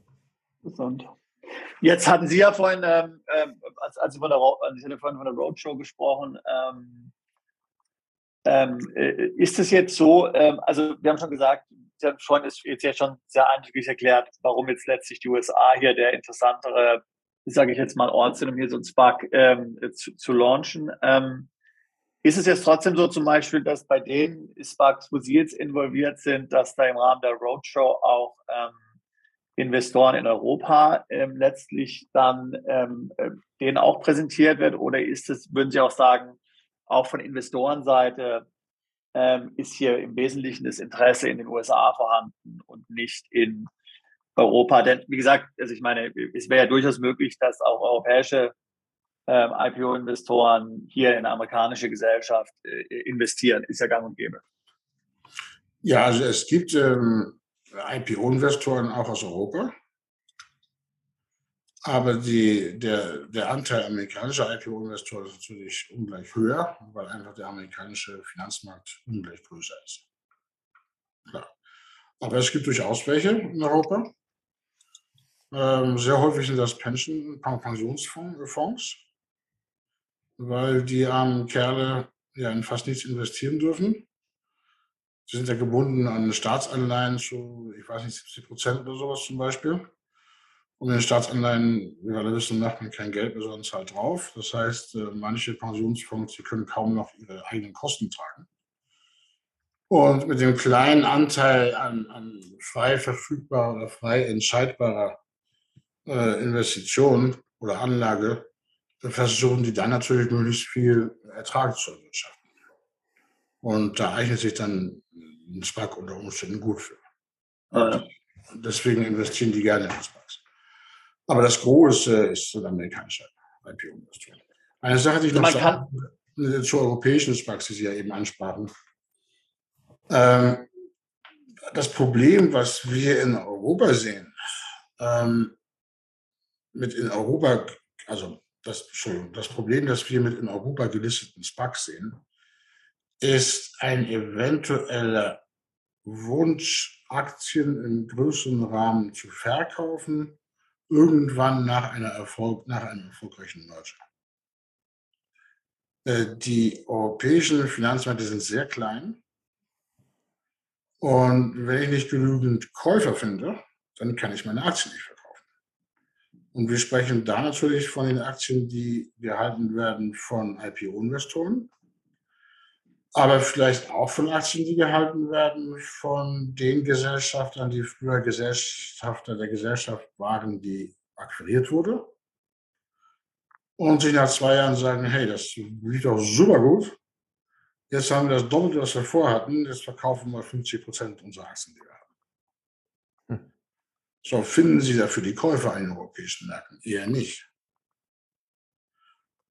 Interessant. Jetzt hatten Sie ja vorhin, ähm, ähm als, als Sie von der, Sie vorhin von der Roadshow gesprochen, ähm, ähm, äh, ist es jetzt so, ähm, also wir haben schon gesagt, Sie haben schon, ist jetzt ja schon sehr eindrücklich erklärt, warum jetzt letztlich die USA hier der interessantere, sage ich jetzt mal, Ort sind, um hier so ein Spark ähm, zu, zu launchen. Ähm, ist es jetzt trotzdem so zum Beispiel, dass bei den Sparks, wo Sie jetzt involviert sind, dass da im Rahmen der Roadshow auch ähm, Investoren in Europa ähm, letztlich dann äh, denen auch präsentiert wird? Oder ist es, würden Sie auch sagen, auch von Investorenseite ähm, ist hier im Wesentlichen das Interesse in den USA vorhanden und nicht in Europa. Denn wie gesagt, also ich meine, es wäre ja durchaus möglich, dass auch europäische ähm, IPO-Investoren hier in eine amerikanische Gesellschaft äh, investieren. Ist ja gang und gäbe. Ja, also es gibt ähm, IPO-Investoren auch aus Europa. Aber die, der, der Anteil amerikanischer IPO-Investoren ist natürlich ungleich höher, weil einfach der amerikanische Finanzmarkt ungleich größer ist. Klar. Aber es gibt durchaus welche in Europa. Ähm, sehr häufig sind das Pension, Pensionsfonds, weil die armen Kerle ja in fast nichts investieren dürfen. Sie sind ja gebunden an Staatsanleihen zu, ich weiß nicht, 70 Prozent oder sowas zum Beispiel. Und in den Staatsanleihen, wie wir alle wissen, macht man kein Geld mehr, sondern zahlt drauf. Das heißt, äh, manche Pensionsfonds, die können kaum noch ihre eigenen Kosten tragen. Und mit dem kleinen Anteil an, an frei verfügbarer oder frei entscheidbarer äh, Investition oder Anlage versuchen die dann natürlich möglichst viel Ertrag zu erwirtschaften. Und da eignet sich dann ein SPAC unter Umständen gut für. Ja. Deswegen investieren die gerne in SPACs. Aber das Große ist südamerikanische IPO-Industrie. Eine Sache, die ich noch sagen, zur europäischen Sparks, die Sie ja eben ansprachen. Ähm, das Problem, was wir in Europa sehen, ähm, mit in Europa, also das, das Problem, das wir mit in Europa gelisteten SPACs sehen, ist ein eventueller Wunsch, Aktien im größeren Rahmen zu verkaufen, irgendwann nach, einer Erfolg, nach einem erfolgreichen Merger. Äh, die europäischen Finanzmärkte sind sehr klein. Und wenn ich nicht genügend Käufer finde, dann kann ich meine Aktien nicht verkaufen. Und wir sprechen da natürlich von den Aktien, die gehalten werden von IPO-Investoren aber vielleicht auch von Aktien, die gehalten werden von den Gesellschaftern, die früher Gesellschafter der Gesellschaft waren, die akquiriert wurde. Und sich nach zwei Jahren sagen, hey, das lief doch super gut. Jetzt haben wir das Doppelte, was wir vorhatten. Jetzt verkaufen wir 50 Prozent unserer Aktien, die wir haben. Hm. So, finden Sie dafür die Käufer an den europäischen Märkten? Eher nicht.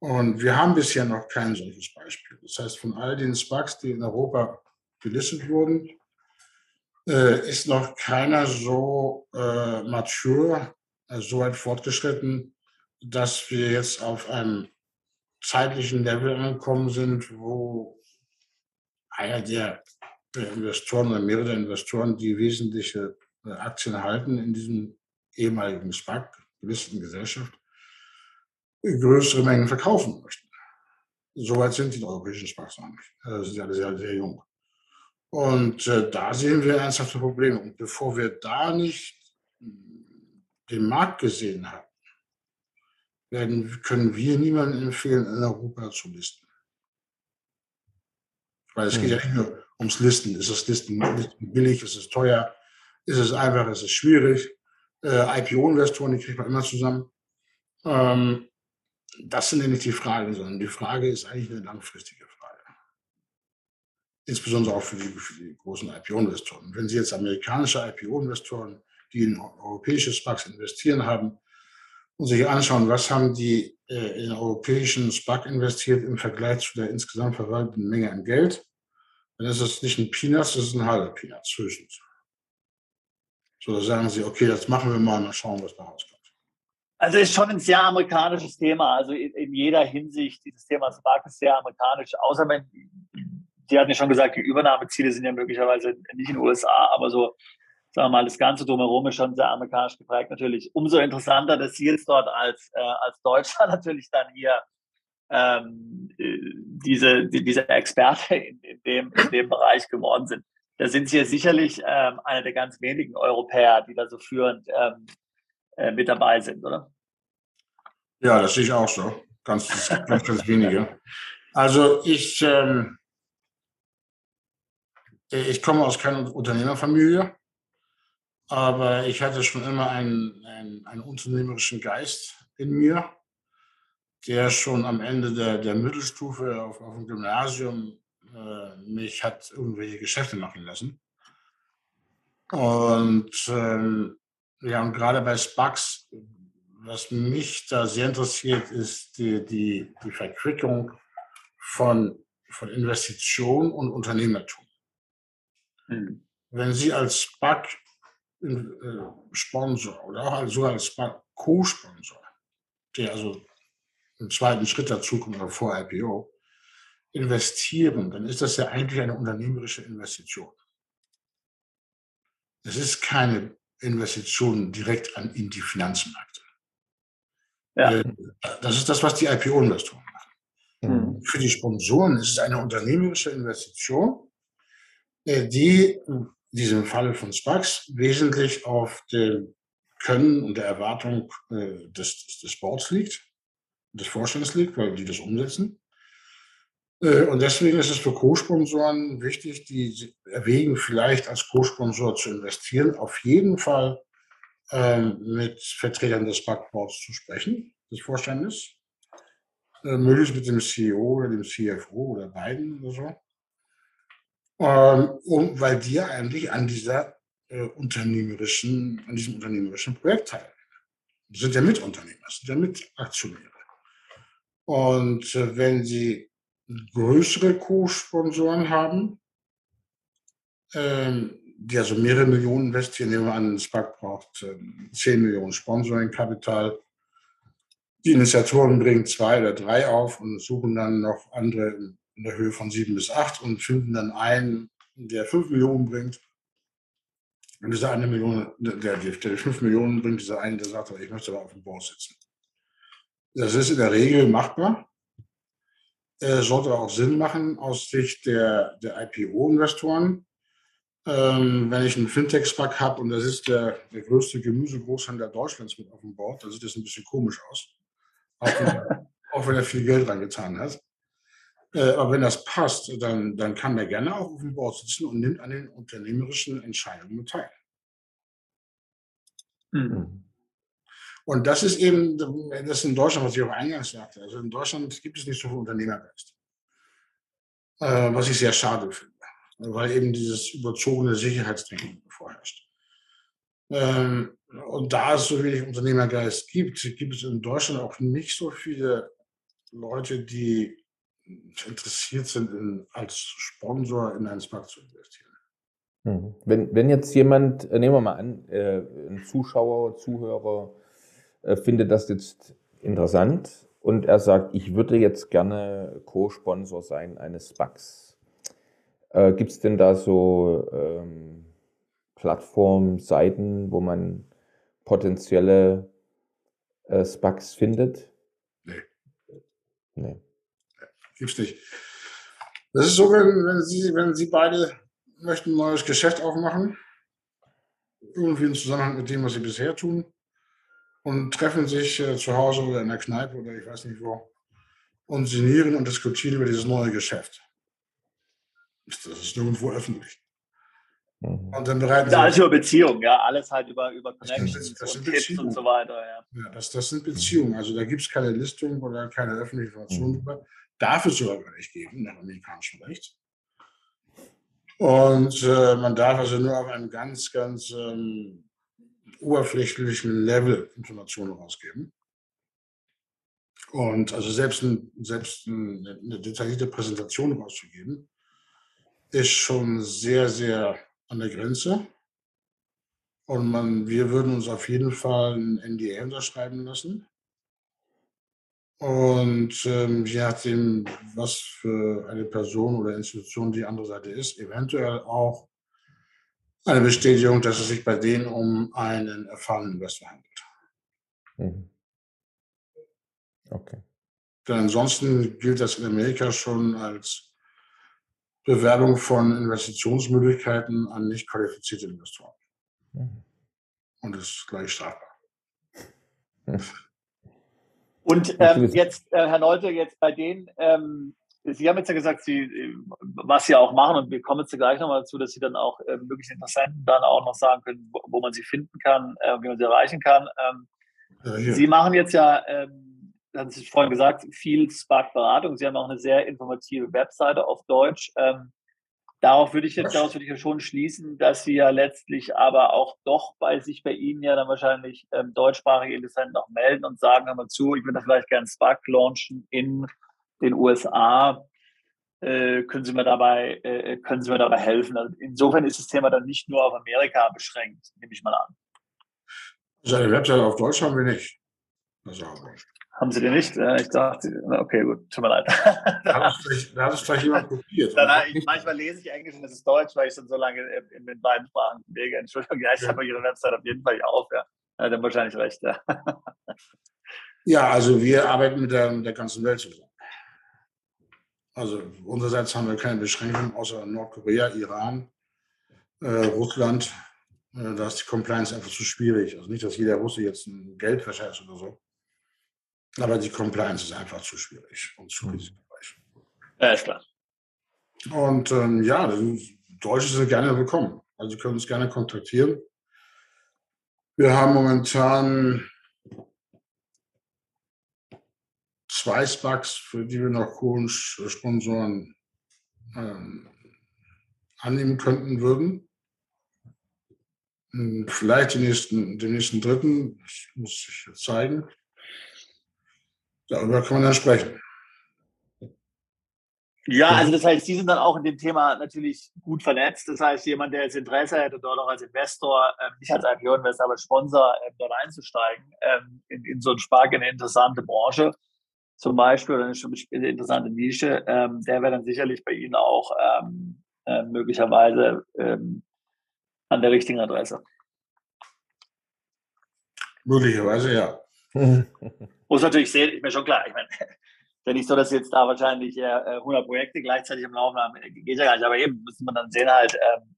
Und wir haben bisher noch kein solches Beispiel. Das heißt, von all den SPACs, die in Europa gelistet wurden, äh, ist noch keiner so äh, mature, also so weit fortgeschritten, dass wir jetzt auf einem zeitlichen Level angekommen sind, wo einer der Investoren oder mehrere Investoren, die wesentliche äh, Aktien halten in diesem ehemaligen SPAC, gelisteten Gesellschaft, größere Mengen verkaufen möchten. Soweit sind die europäischen Sparkassen nicht. Das sind alle sehr, sehr jung. Und äh, da sehen wir ernsthafte Probleme. Und bevor wir da nicht den Markt gesehen haben, werden, können wir niemandem empfehlen, in Europa zu listen. Weil es geht ja nicht nur ums Listen. Ist das Listen billig? Ist es teuer? Ist es einfach? Ist es schwierig? Äh, IPO-Investoren, die kriegt man immer zusammen. Ähm, das sind ja nicht die Fragen, sondern die Frage ist eigentlich eine langfristige Frage. Insbesondere auch für die, für die großen IPO-Investoren. Wenn Sie jetzt amerikanische IPO-Investoren, die in europäische SPACs investieren haben, und sich anschauen, was haben die äh, in europäischen SPAC investiert im Vergleich zu der insgesamt verwalteten Menge an Geld, dann ist es nicht ein Peanuts, das ist ein halber Peanuts höchstens. So, da sagen sie, okay, das machen wir mal, mal schauen, was da rauskommt. Also ist schon ein sehr amerikanisches Thema. Also in, in jeder Hinsicht, dieses Thema Spark ist sehr amerikanisch. Außer wenn, Sie hatten ja schon gesagt, die Übernahmeziele sind ja möglicherweise nicht in den USA, aber so, sagen wir mal, das Ganze drumherum ist schon sehr amerikanisch geprägt natürlich. Umso interessanter, dass Sie jetzt dort als, äh, als Deutscher <laughs> natürlich dann hier ähm, diese, die, diese Experte in, in, dem, in dem Bereich geworden sind. Da sind Sie ja sicherlich ähm, einer der ganz wenigen Europäer, die da so führend ähm, äh, mit dabei sind, oder? Ja, das sehe ich auch so. Ganz, ganz, ganz wenige. Also ich, ähm, ich komme aus keiner Unternehmerfamilie, aber ich hatte schon immer einen, einen, einen unternehmerischen Geist in mir, der schon am Ende der, der Mittelstufe auf, auf dem Gymnasium äh, mich hat irgendwelche Geschäfte machen lassen. Und ähm, ja, und gerade bei SPACs, was mich da sehr interessiert, ist die, die, die Verquickung von, von Investition und Unternehmertum. Mhm. Wenn Sie als SPAC äh, Sponsor oder auch als, sogar als SPAC Co-Sponsor, der also im zweiten Schritt dazu kommt oder vor IPO, investieren, dann ist das ja eigentlich eine unternehmerische Investition. Es ist keine Investitionen direkt an, in die Finanzmärkte. Ja. Äh, das ist das, was die IPO-Investoren machen. Mhm. Für die Sponsoren ist es eine unternehmerische Investition, äh, die in diesem Falle von SPACs wesentlich auf dem Können und der Erwartung äh, des, des Boards liegt, des Vorstands liegt, weil die das umsetzen. Und deswegen ist es für Co-Sponsoren wichtig, die erwägen, vielleicht als Co-Sponsor zu investieren, auf jeden Fall mit Vertretern des Backboards zu sprechen, des Vorstandes, äh, möglichst mit dem CEO oder dem CFO oder beiden oder so. Ähm, um, weil die ja eigentlich an dieser äh, unternehmerischen, an diesem unternehmerischen Projekt teilnehmen. Sind ja Mitunternehmer, sind ja Mitaktionäre. Und äh, wenn sie größere Co-Sponsoren haben, ähm, die also mehrere Millionen investieren. Nehmen wir an, SPAC braucht ähm, 10 Millionen Sponsoring-Kapital. Die Initiatoren bringen zwei oder drei auf und suchen dann noch andere in der Höhe von sieben bis acht und finden dann einen, der fünf Millionen bringt. Und dieser eine Million, der, der fünf Millionen bringt, dieser eine, der sagt, ich möchte aber auf dem Board sitzen. Das ist in der Regel machbar. Äh, sollte auch Sinn machen aus Sicht der, der IPO-Investoren. Ähm, wenn ich einen Fintech-Spack habe und das ist der, der größte Gemüsegroßhändler Deutschlands mit auf dem Board, dann sieht das ein bisschen komisch aus. Auch wenn, er, <laughs> auch wenn er viel Geld reingetan hat. Äh, aber wenn das passt, dann, dann kann er gerne auch auf dem Board sitzen und nimmt an den unternehmerischen Entscheidungen teil. Mhm. Und das ist eben, das ist in Deutschland, was ich auch eingangs sagte. Also in Deutschland gibt es nicht so viel Unternehmergeist. Äh, was ich sehr schade finde, weil eben dieses überzogene Sicherheitsdenken vorherrscht. Ähm, und da es so wenig Unternehmergeist gibt, gibt es in Deutschland auch nicht so viele Leute, die interessiert sind, in, als Sponsor in einen Spark zu investieren. Mhm. Wenn, wenn jetzt jemand, äh, nehmen wir mal an, äh, ein Zuschauer, Zuhörer äh, findet das jetzt interessant und er sagt, ich würde jetzt gerne Co-Sponsor sein eines SPACs. Äh, Gibt es denn da so ähm, Plattformen, Seiten, wo man potenzielle äh, SPACs findet? Nee. Nee. Gibt's nicht. Das ist so, wenn, wenn, Sie, wenn Sie beide möchten ein neues Geschäft aufmachen, irgendwie im Zusammenhang mit dem, was Sie bisher tun, und treffen sich äh, zu Hause oder in der Kneipe oder ich weiß nicht wo und sinnieren und diskutieren über dieses neue Geschäft. Das ist nirgendwo öffentlich. Mhm. Und dann bereiten sie. Alles über Beziehungen, ja, alles halt über, über Connections das, und Tipps und so weiter. Ja, ja das, das sind Beziehungen. Also da gibt es keine Listung oder keine öffentliche Information mhm. drüber. Darf es sogar gar nicht geben, nach amerikanischem Recht. Und äh, man darf also nur auf einem ganz, ganz ähm, oberflächlichen Level Informationen rausgeben. Und also selbst, ein, selbst eine, eine detaillierte Präsentation rauszugeben, ist schon sehr, sehr an der Grenze. Und man, wir würden uns auf jeden Fall ein NDA unterschreiben lassen. Und ähm, je nachdem, was für eine Person oder Institution die andere Seite ist, eventuell auch eine Bestätigung, dass es sich bei denen um einen erfahrenen Investor handelt. Mhm. Okay. Denn ansonsten gilt das in Amerika schon als Bewerbung von Investitionsmöglichkeiten an nicht qualifizierte Investoren. Mhm. Und ist gleich strafbar. <laughs> Und ähm, jetzt, äh, Herr Neute, jetzt bei denen, ähm, Sie haben jetzt ja gesagt, Sie, was Sie auch machen, und wir kommen jetzt gleich nochmal dazu, dass Sie dann auch äh, möglichen Interessenten dann auch noch sagen können, wo, wo man sie finden kann, äh, wie man sie erreichen kann. Ähm, ja, Sie machen jetzt ja, ähm, haben Sie vorhin gesagt, viel Spark-Beratung. Sie haben auch eine sehr informative Webseite auf Deutsch. Ähm, darauf würde ich jetzt, daraus würde ich ja schon schließen, dass Sie ja letztlich aber auch doch bei sich bei Ihnen ja dann wahrscheinlich ähm, deutschsprachige Interessenten auch melden und sagen, hör mal zu, ich würde da vielleicht gerne Spark launchen in den USA, äh, können Sie mir dabei, äh, können Sie mir dabei helfen? Also insofern ist das Thema dann nicht nur auf Amerika beschränkt, nehme ich mal an. Seine Webseite auf Deutsch haben wir nicht. Also haben Sie den nicht? Ich dachte, okay, gut, tut mir leid. <laughs> da hat es vielleicht jemand kopiert. Manchmal lese ich Englisch und es ist Deutsch, weil ich schon so lange in den beiden Sprachen bewege. Entschuldigung, ja, ich ja. habe Ihre Website auf jeden Fall auf. Ja. Ja, dann wahrscheinlich recht. Ja. ja, also wir arbeiten mit der, mit der ganzen Welt zusammen. Also unsererseits haben wir keine Beschränkungen außer Nordkorea, Iran, äh, Russland. Äh, da ist die Compliance einfach zu schwierig. Also nicht, dass jeder Russe jetzt ein Geldwäscher ist oder so. Aber die Compliance ist einfach zu schwierig und zu risikoreich. Ja, ist klar. Und ähm, ja, Deutsche sind gerne willkommen. Also Sie können uns gerne kontaktieren. Wir haben momentan zwei Sparks, für die wir noch Kohlen-Sponsoren ähm, annehmen könnten würden. Hm, vielleicht den nächsten, den nächsten dritten, das muss sich jetzt zeigen. Darüber kann man dann sprechen. Ja, also das heißt, Sie sind dann auch in dem Thema natürlich gut vernetzt. Das heißt, jemand, der jetzt Interesse hätte, dort auch als Investor, ähm, nicht als IPO-Investor, aber als Sponsor ähm, dort einzusteigen, ähm, in, in so ein Spark, in eine interessante Branche zum Beispiel oder eine interessante Nische, ähm, der wäre dann sicherlich bei Ihnen auch ähm, äh, möglicherweise ähm, an der richtigen Adresse. Möglicherweise, ja. <laughs> Muss natürlich sehen, ist mir schon klar. Ich meine, ist ja nicht so, dass jetzt da wahrscheinlich äh, 100 Projekte gleichzeitig im Laufen haben. Geht ja gar nicht. Aber eben müssen wir dann sehen halt, ähm,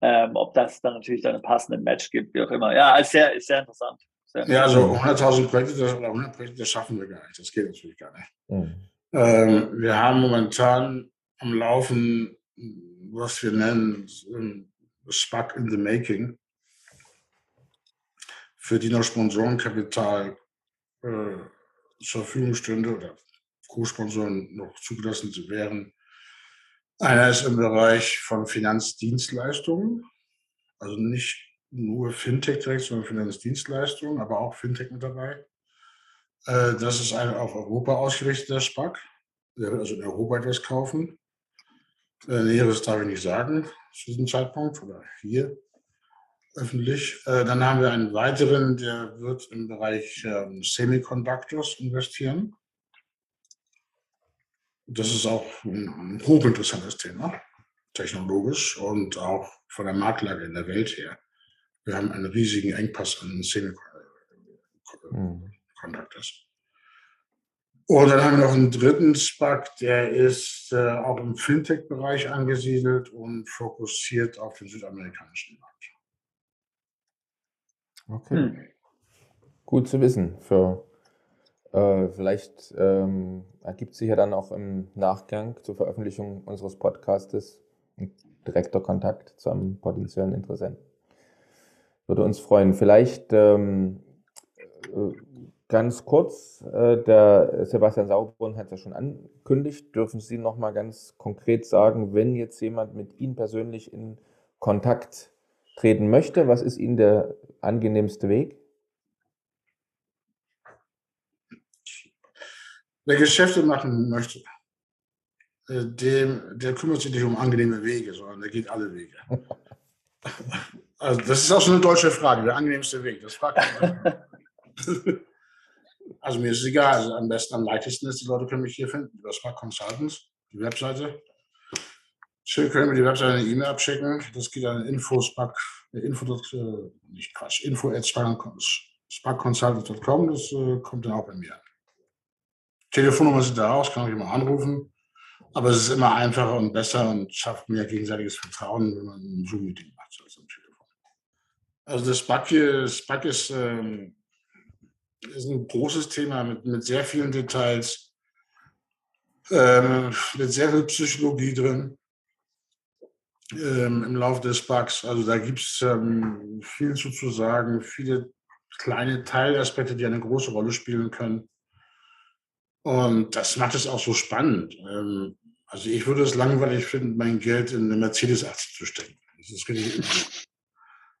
ähm, ob das dann natürlich dann einen passenden Match gibt, wie auch immer. Ja, ist sehr, ist sehr interessant. Sehr ja, also 100.000 Projekte oder 100 Projekte, das schaffen wir gar nicht. Das geht natürlich gar nicht. Mhm. Ähm, wir haben momentan am Laufen, was wir nennen, Spark in the Making, für die noch Sponsorenkapital äh, zur Verfügung stünde oder Co-Sponsoren noch zugelassen zu wären. Einer ist im Bereich von Finanzdienstleistungen, also nicht nur Fintech direkt, sondern Finanzdienstleistungen, aber auch Fintech mit dabei. Äh, das ist ein auf Europa ausgerichteter SPAC. Der wird also in Europa etwas kaufen. Äh, Näheres darf ich nicht sagen zu diesem Zeitpunkt oder hier öffentlich. Äh, dann haben wir einen weiteren, der wird im Bereich ähm, Semiconductors investieren. Das ist auch ein hochinteressantes Thema, technologisch und auch von der Marktlage in der Welt her. Wir haben einen riesigen Engpass an Semiconductors. Und dann haben wir noch einen dritten SPAC, der ist äh, auch im Fintech-Bereich angesiedelt und fokussiert auf den südamerikanischen Markt. Okay. Hm. Gut zu wissen. Für, äh, vielleicht ähm, ergibt sich ja dann auch im Nachgang zur Veröffentlichung unseres Podcastes ein direkter Kontakt zu einem potenziellen Interessenten. Würde uns freuen. Vielleicht ähm, äh, ganz kurz, äh, der Sebastian Sauerbrunn hat es ja schon angekündigt. Dürfen Sie noch mal ganz konkret sagen, wenn jetzt jemand mit Ihnen persönlich in Kontakt treten möchte, was ist Ihnen der angenehmste Weg? Wer Geschäfte machen möchte, äh, dem, der kümmert sich nicht um angenehme Wege, sondern der geht alle Wege. <laughs> Also das ist auch so eine deutsche Frage, der angenehmste Weg. Das fragt <laughs> Also mir ist es egal. Also am besten, am leichtesten ist, die Leute können mich hier finden über Smart Consultants, die Webseite. Schön können wir die Webseite eine E-Mail abschicken. Das geht an Infospack, äh, Info, äh, nicht Quatsch, info at. Das äh, kommt dann auch bei mir an. Telefonnummer sind da raus, kann ich immer anrufen. Aber es ist immer einfacher und besser und schafft mehr gegenseitiges Vertrauen, wenn man ein Zoom-Meeting macht als am Telefon. Also das Spark, Spark ist, ähm, ist ein großes Thema mit, mit sehr vielen Details, ähm, mit sehr viel Psychologie drin ähm, im Laufe des Bugs. Also da gibt es ähm, viel zu, zu sagen, viele kleine Teilaspekte, die eine große Rolle spielen können. Und das macht es auch so spannend. Ähm, also ich würde es langweilig finden, mein Geld in eine Mercedes-Aktie zu stecken. Das ist richtig. Mhm. <laughs>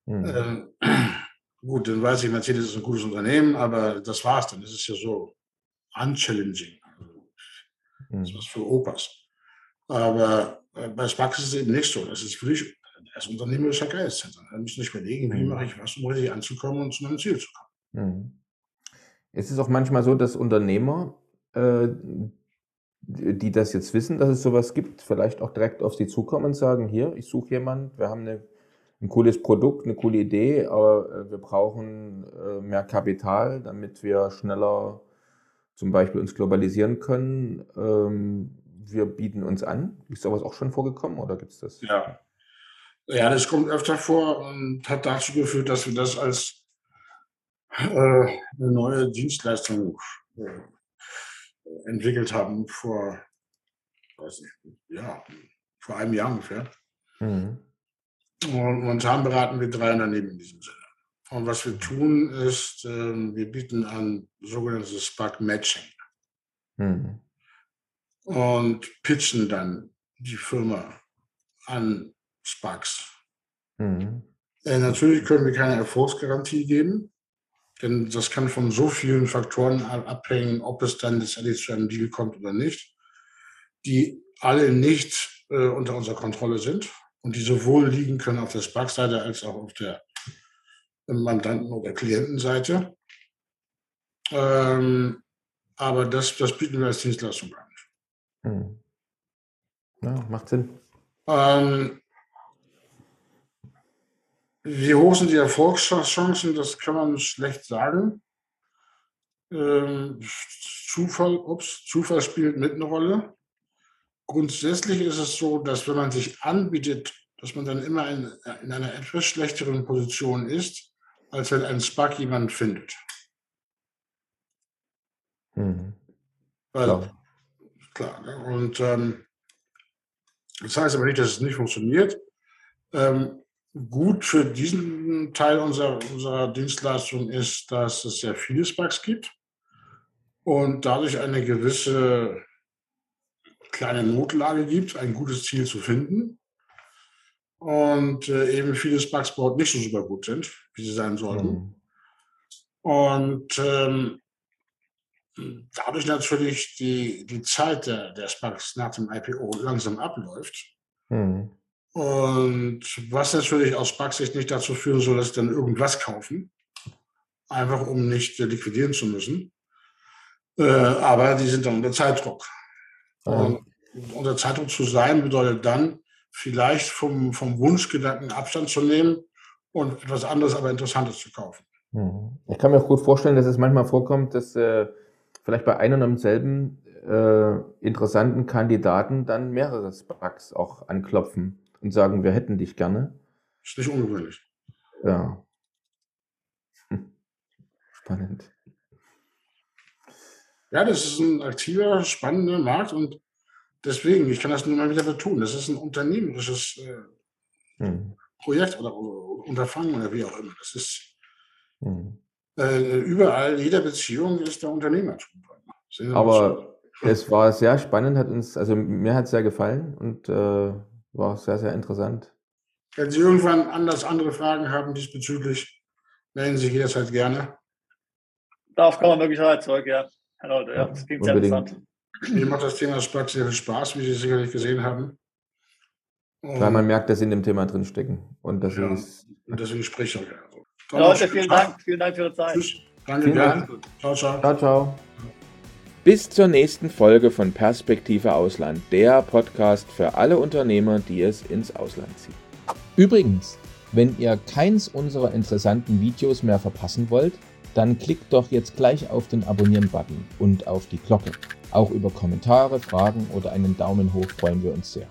Ähm, <clears throat> gut, dann weiß ich, Mercedes ist ein gutes Unternehmen, aber das war's dann. Das ist ja so unchallenging. Also, das ist was für Opas. Aber äh, bei Sparks ist es eben nicht so. Das ist wirklich das unternehmerischer Geist. Da müssen nicht überlegen, wie mhm. mache ich was, um richtig anzukommen und zu meinem Ziel zu kommen. Mhm. Es ist auch manchmal so, dass Unternehmer, äh, die das jetzt wissen, dass es sowas gibt, vielleicht auch direkt auf sie zukommen und sagen, hier, ich suche jemanden, wir haben eine, ein cooles Produkt, eine coole Idee, aber äh, wir brauchen äh, mehr Kapital, damit wir schneller zum Beispiel uns globalisieren können. Wir bieten uns an. Ist sowas auch schon vorgekommen oder gibt es das? Ja. Ja, das kommt öfter vor und hat dazu geführt, dass wir das als äh, eine neue Dienstleistung äh, entwickelt haben vor, weiß nicht, ja, vor einem Jahr ungefähr. Mhm. Und momentan beraten wir drei Unternehmen in diesem Sinne. Und was wir tun, ist, äh, wir bieten an sogenanntes Spark Matching. Mhm und pitchen dann die Firma an Sparks. Mhm. Äh, natürlich können wir keine Erfolgsgarantie geben, denn das kann von so vielen Faktoren abhängen, ob es dann letztendlich zu einem Deal kommt oder nicht. Die alle nicht äh, unter unserer Kontrolle sind und die sowohl liegen können auf der Spark-Seite als auch auf der Mandanten- oder Klientenseite. Ähm, aber das, das bieten wir als Dienstleistung an. Hm. Ja, macht Sinn. Ähm, wie hoch sind die Erfolgschancen? Das kann man schlecht sagen. Ähm, Zufall, ups, Zufall spielt mit eine Rolle. Grundsätzlich ist es so, dass wenn man sich anbietet, dass man dann immer in, in einer etwas schlechteren Position ist, als wenn ein SPAC jemand findet. Mhm. Weil, klar. Klar ne? Und ähm, das heißt aber nicht, dass es nicht funktioniert. Ähm, gut für diesen Teil unserer, unserer Dienstleistung ist, dass es sehr viele SPACs gibt und dadurch eine gewisse kleine Notlage gibt, ein gutes Ziel zu finden. Und äh, eben viele SPACs dort nicht so super gut sind, wie sie sein sollten. Mhm. Und ähm, dadurch natürlich die, die Zeit der, der SPACs nach dem IPO langsam abläuft. Mhm. Und was natürlich aus SPAC-Sicht nicht dazu führen soll, dass sie dann irgendwas kaufen, einfach um nicht äh, liquidieren zu müssen. Äh, aber die sind dann unter Zeitdruck. Und unter Zeitdruck zu sein bedeutet dann, vielleicht vom, vom Wunschgedanken Abstand zu nehmen und etwas anderes, aber Interessantes zu kaufen. Mhm. Ich kann mir auch gut vorstellen, dass es manchmal vorkommt, dass äh, vielleicht bei einem und demselben äh, interessanten Kandidaten dann mehrere Sparks auch anklopfen und sagen, wir hätten dich gerne. Ist nicht ungewöhnlich. Ja. Hm. Spannend. Ja, das ist ein aktiver, spannender Markt und deswegen, ich kann das nur mal wieder betonen, das ist ein unternehmerisches äh, hm. Projekt oder, oder, Unterfangen oder wie auch immer. Das ist hm. Äh, überall, jeder Beziehung ist der Unternehmertum drin. Aber es war sehr spannend, hat uns, also mir hat es sehr gefallen und äh, war sehr, sehr interessant. Wenn Sie irgendwann anders andere Fragen haben diesbezüglich, melden Sie sich jederzeit gerne. Darauf kann man wirklich halt zurück, ja. Genau, ja, das klingt sehr interessant. Mir macht das Thema Spark sehr viel Spaß, wie Sie sicherlich gesehen haben. Und Weil man merkt, dass Sie in dem Thema drinstecken. Und, das ja, ist und deswegen spreche ich auch. Ja, Leute, vielen Dank. Vielen Dank für Ihre Zeit. Tschüss. Danke, gern. Ciao, ciao. Ciao, ciao. Bis zur nächsten Folge von Perspektive Ausland, der Podcast für alle Unternehmer, die es ins Ausland ziehen. Übrigens, wenn ihr keins unserer interessanten Videos mehr verpassen wollt, dann klickt doch jetzt gleich auf den Abonnieren-Button und auf die Glocke. Auch über Kommentare, Fragen oder einen Daumen hoch freuen wir uns sehr.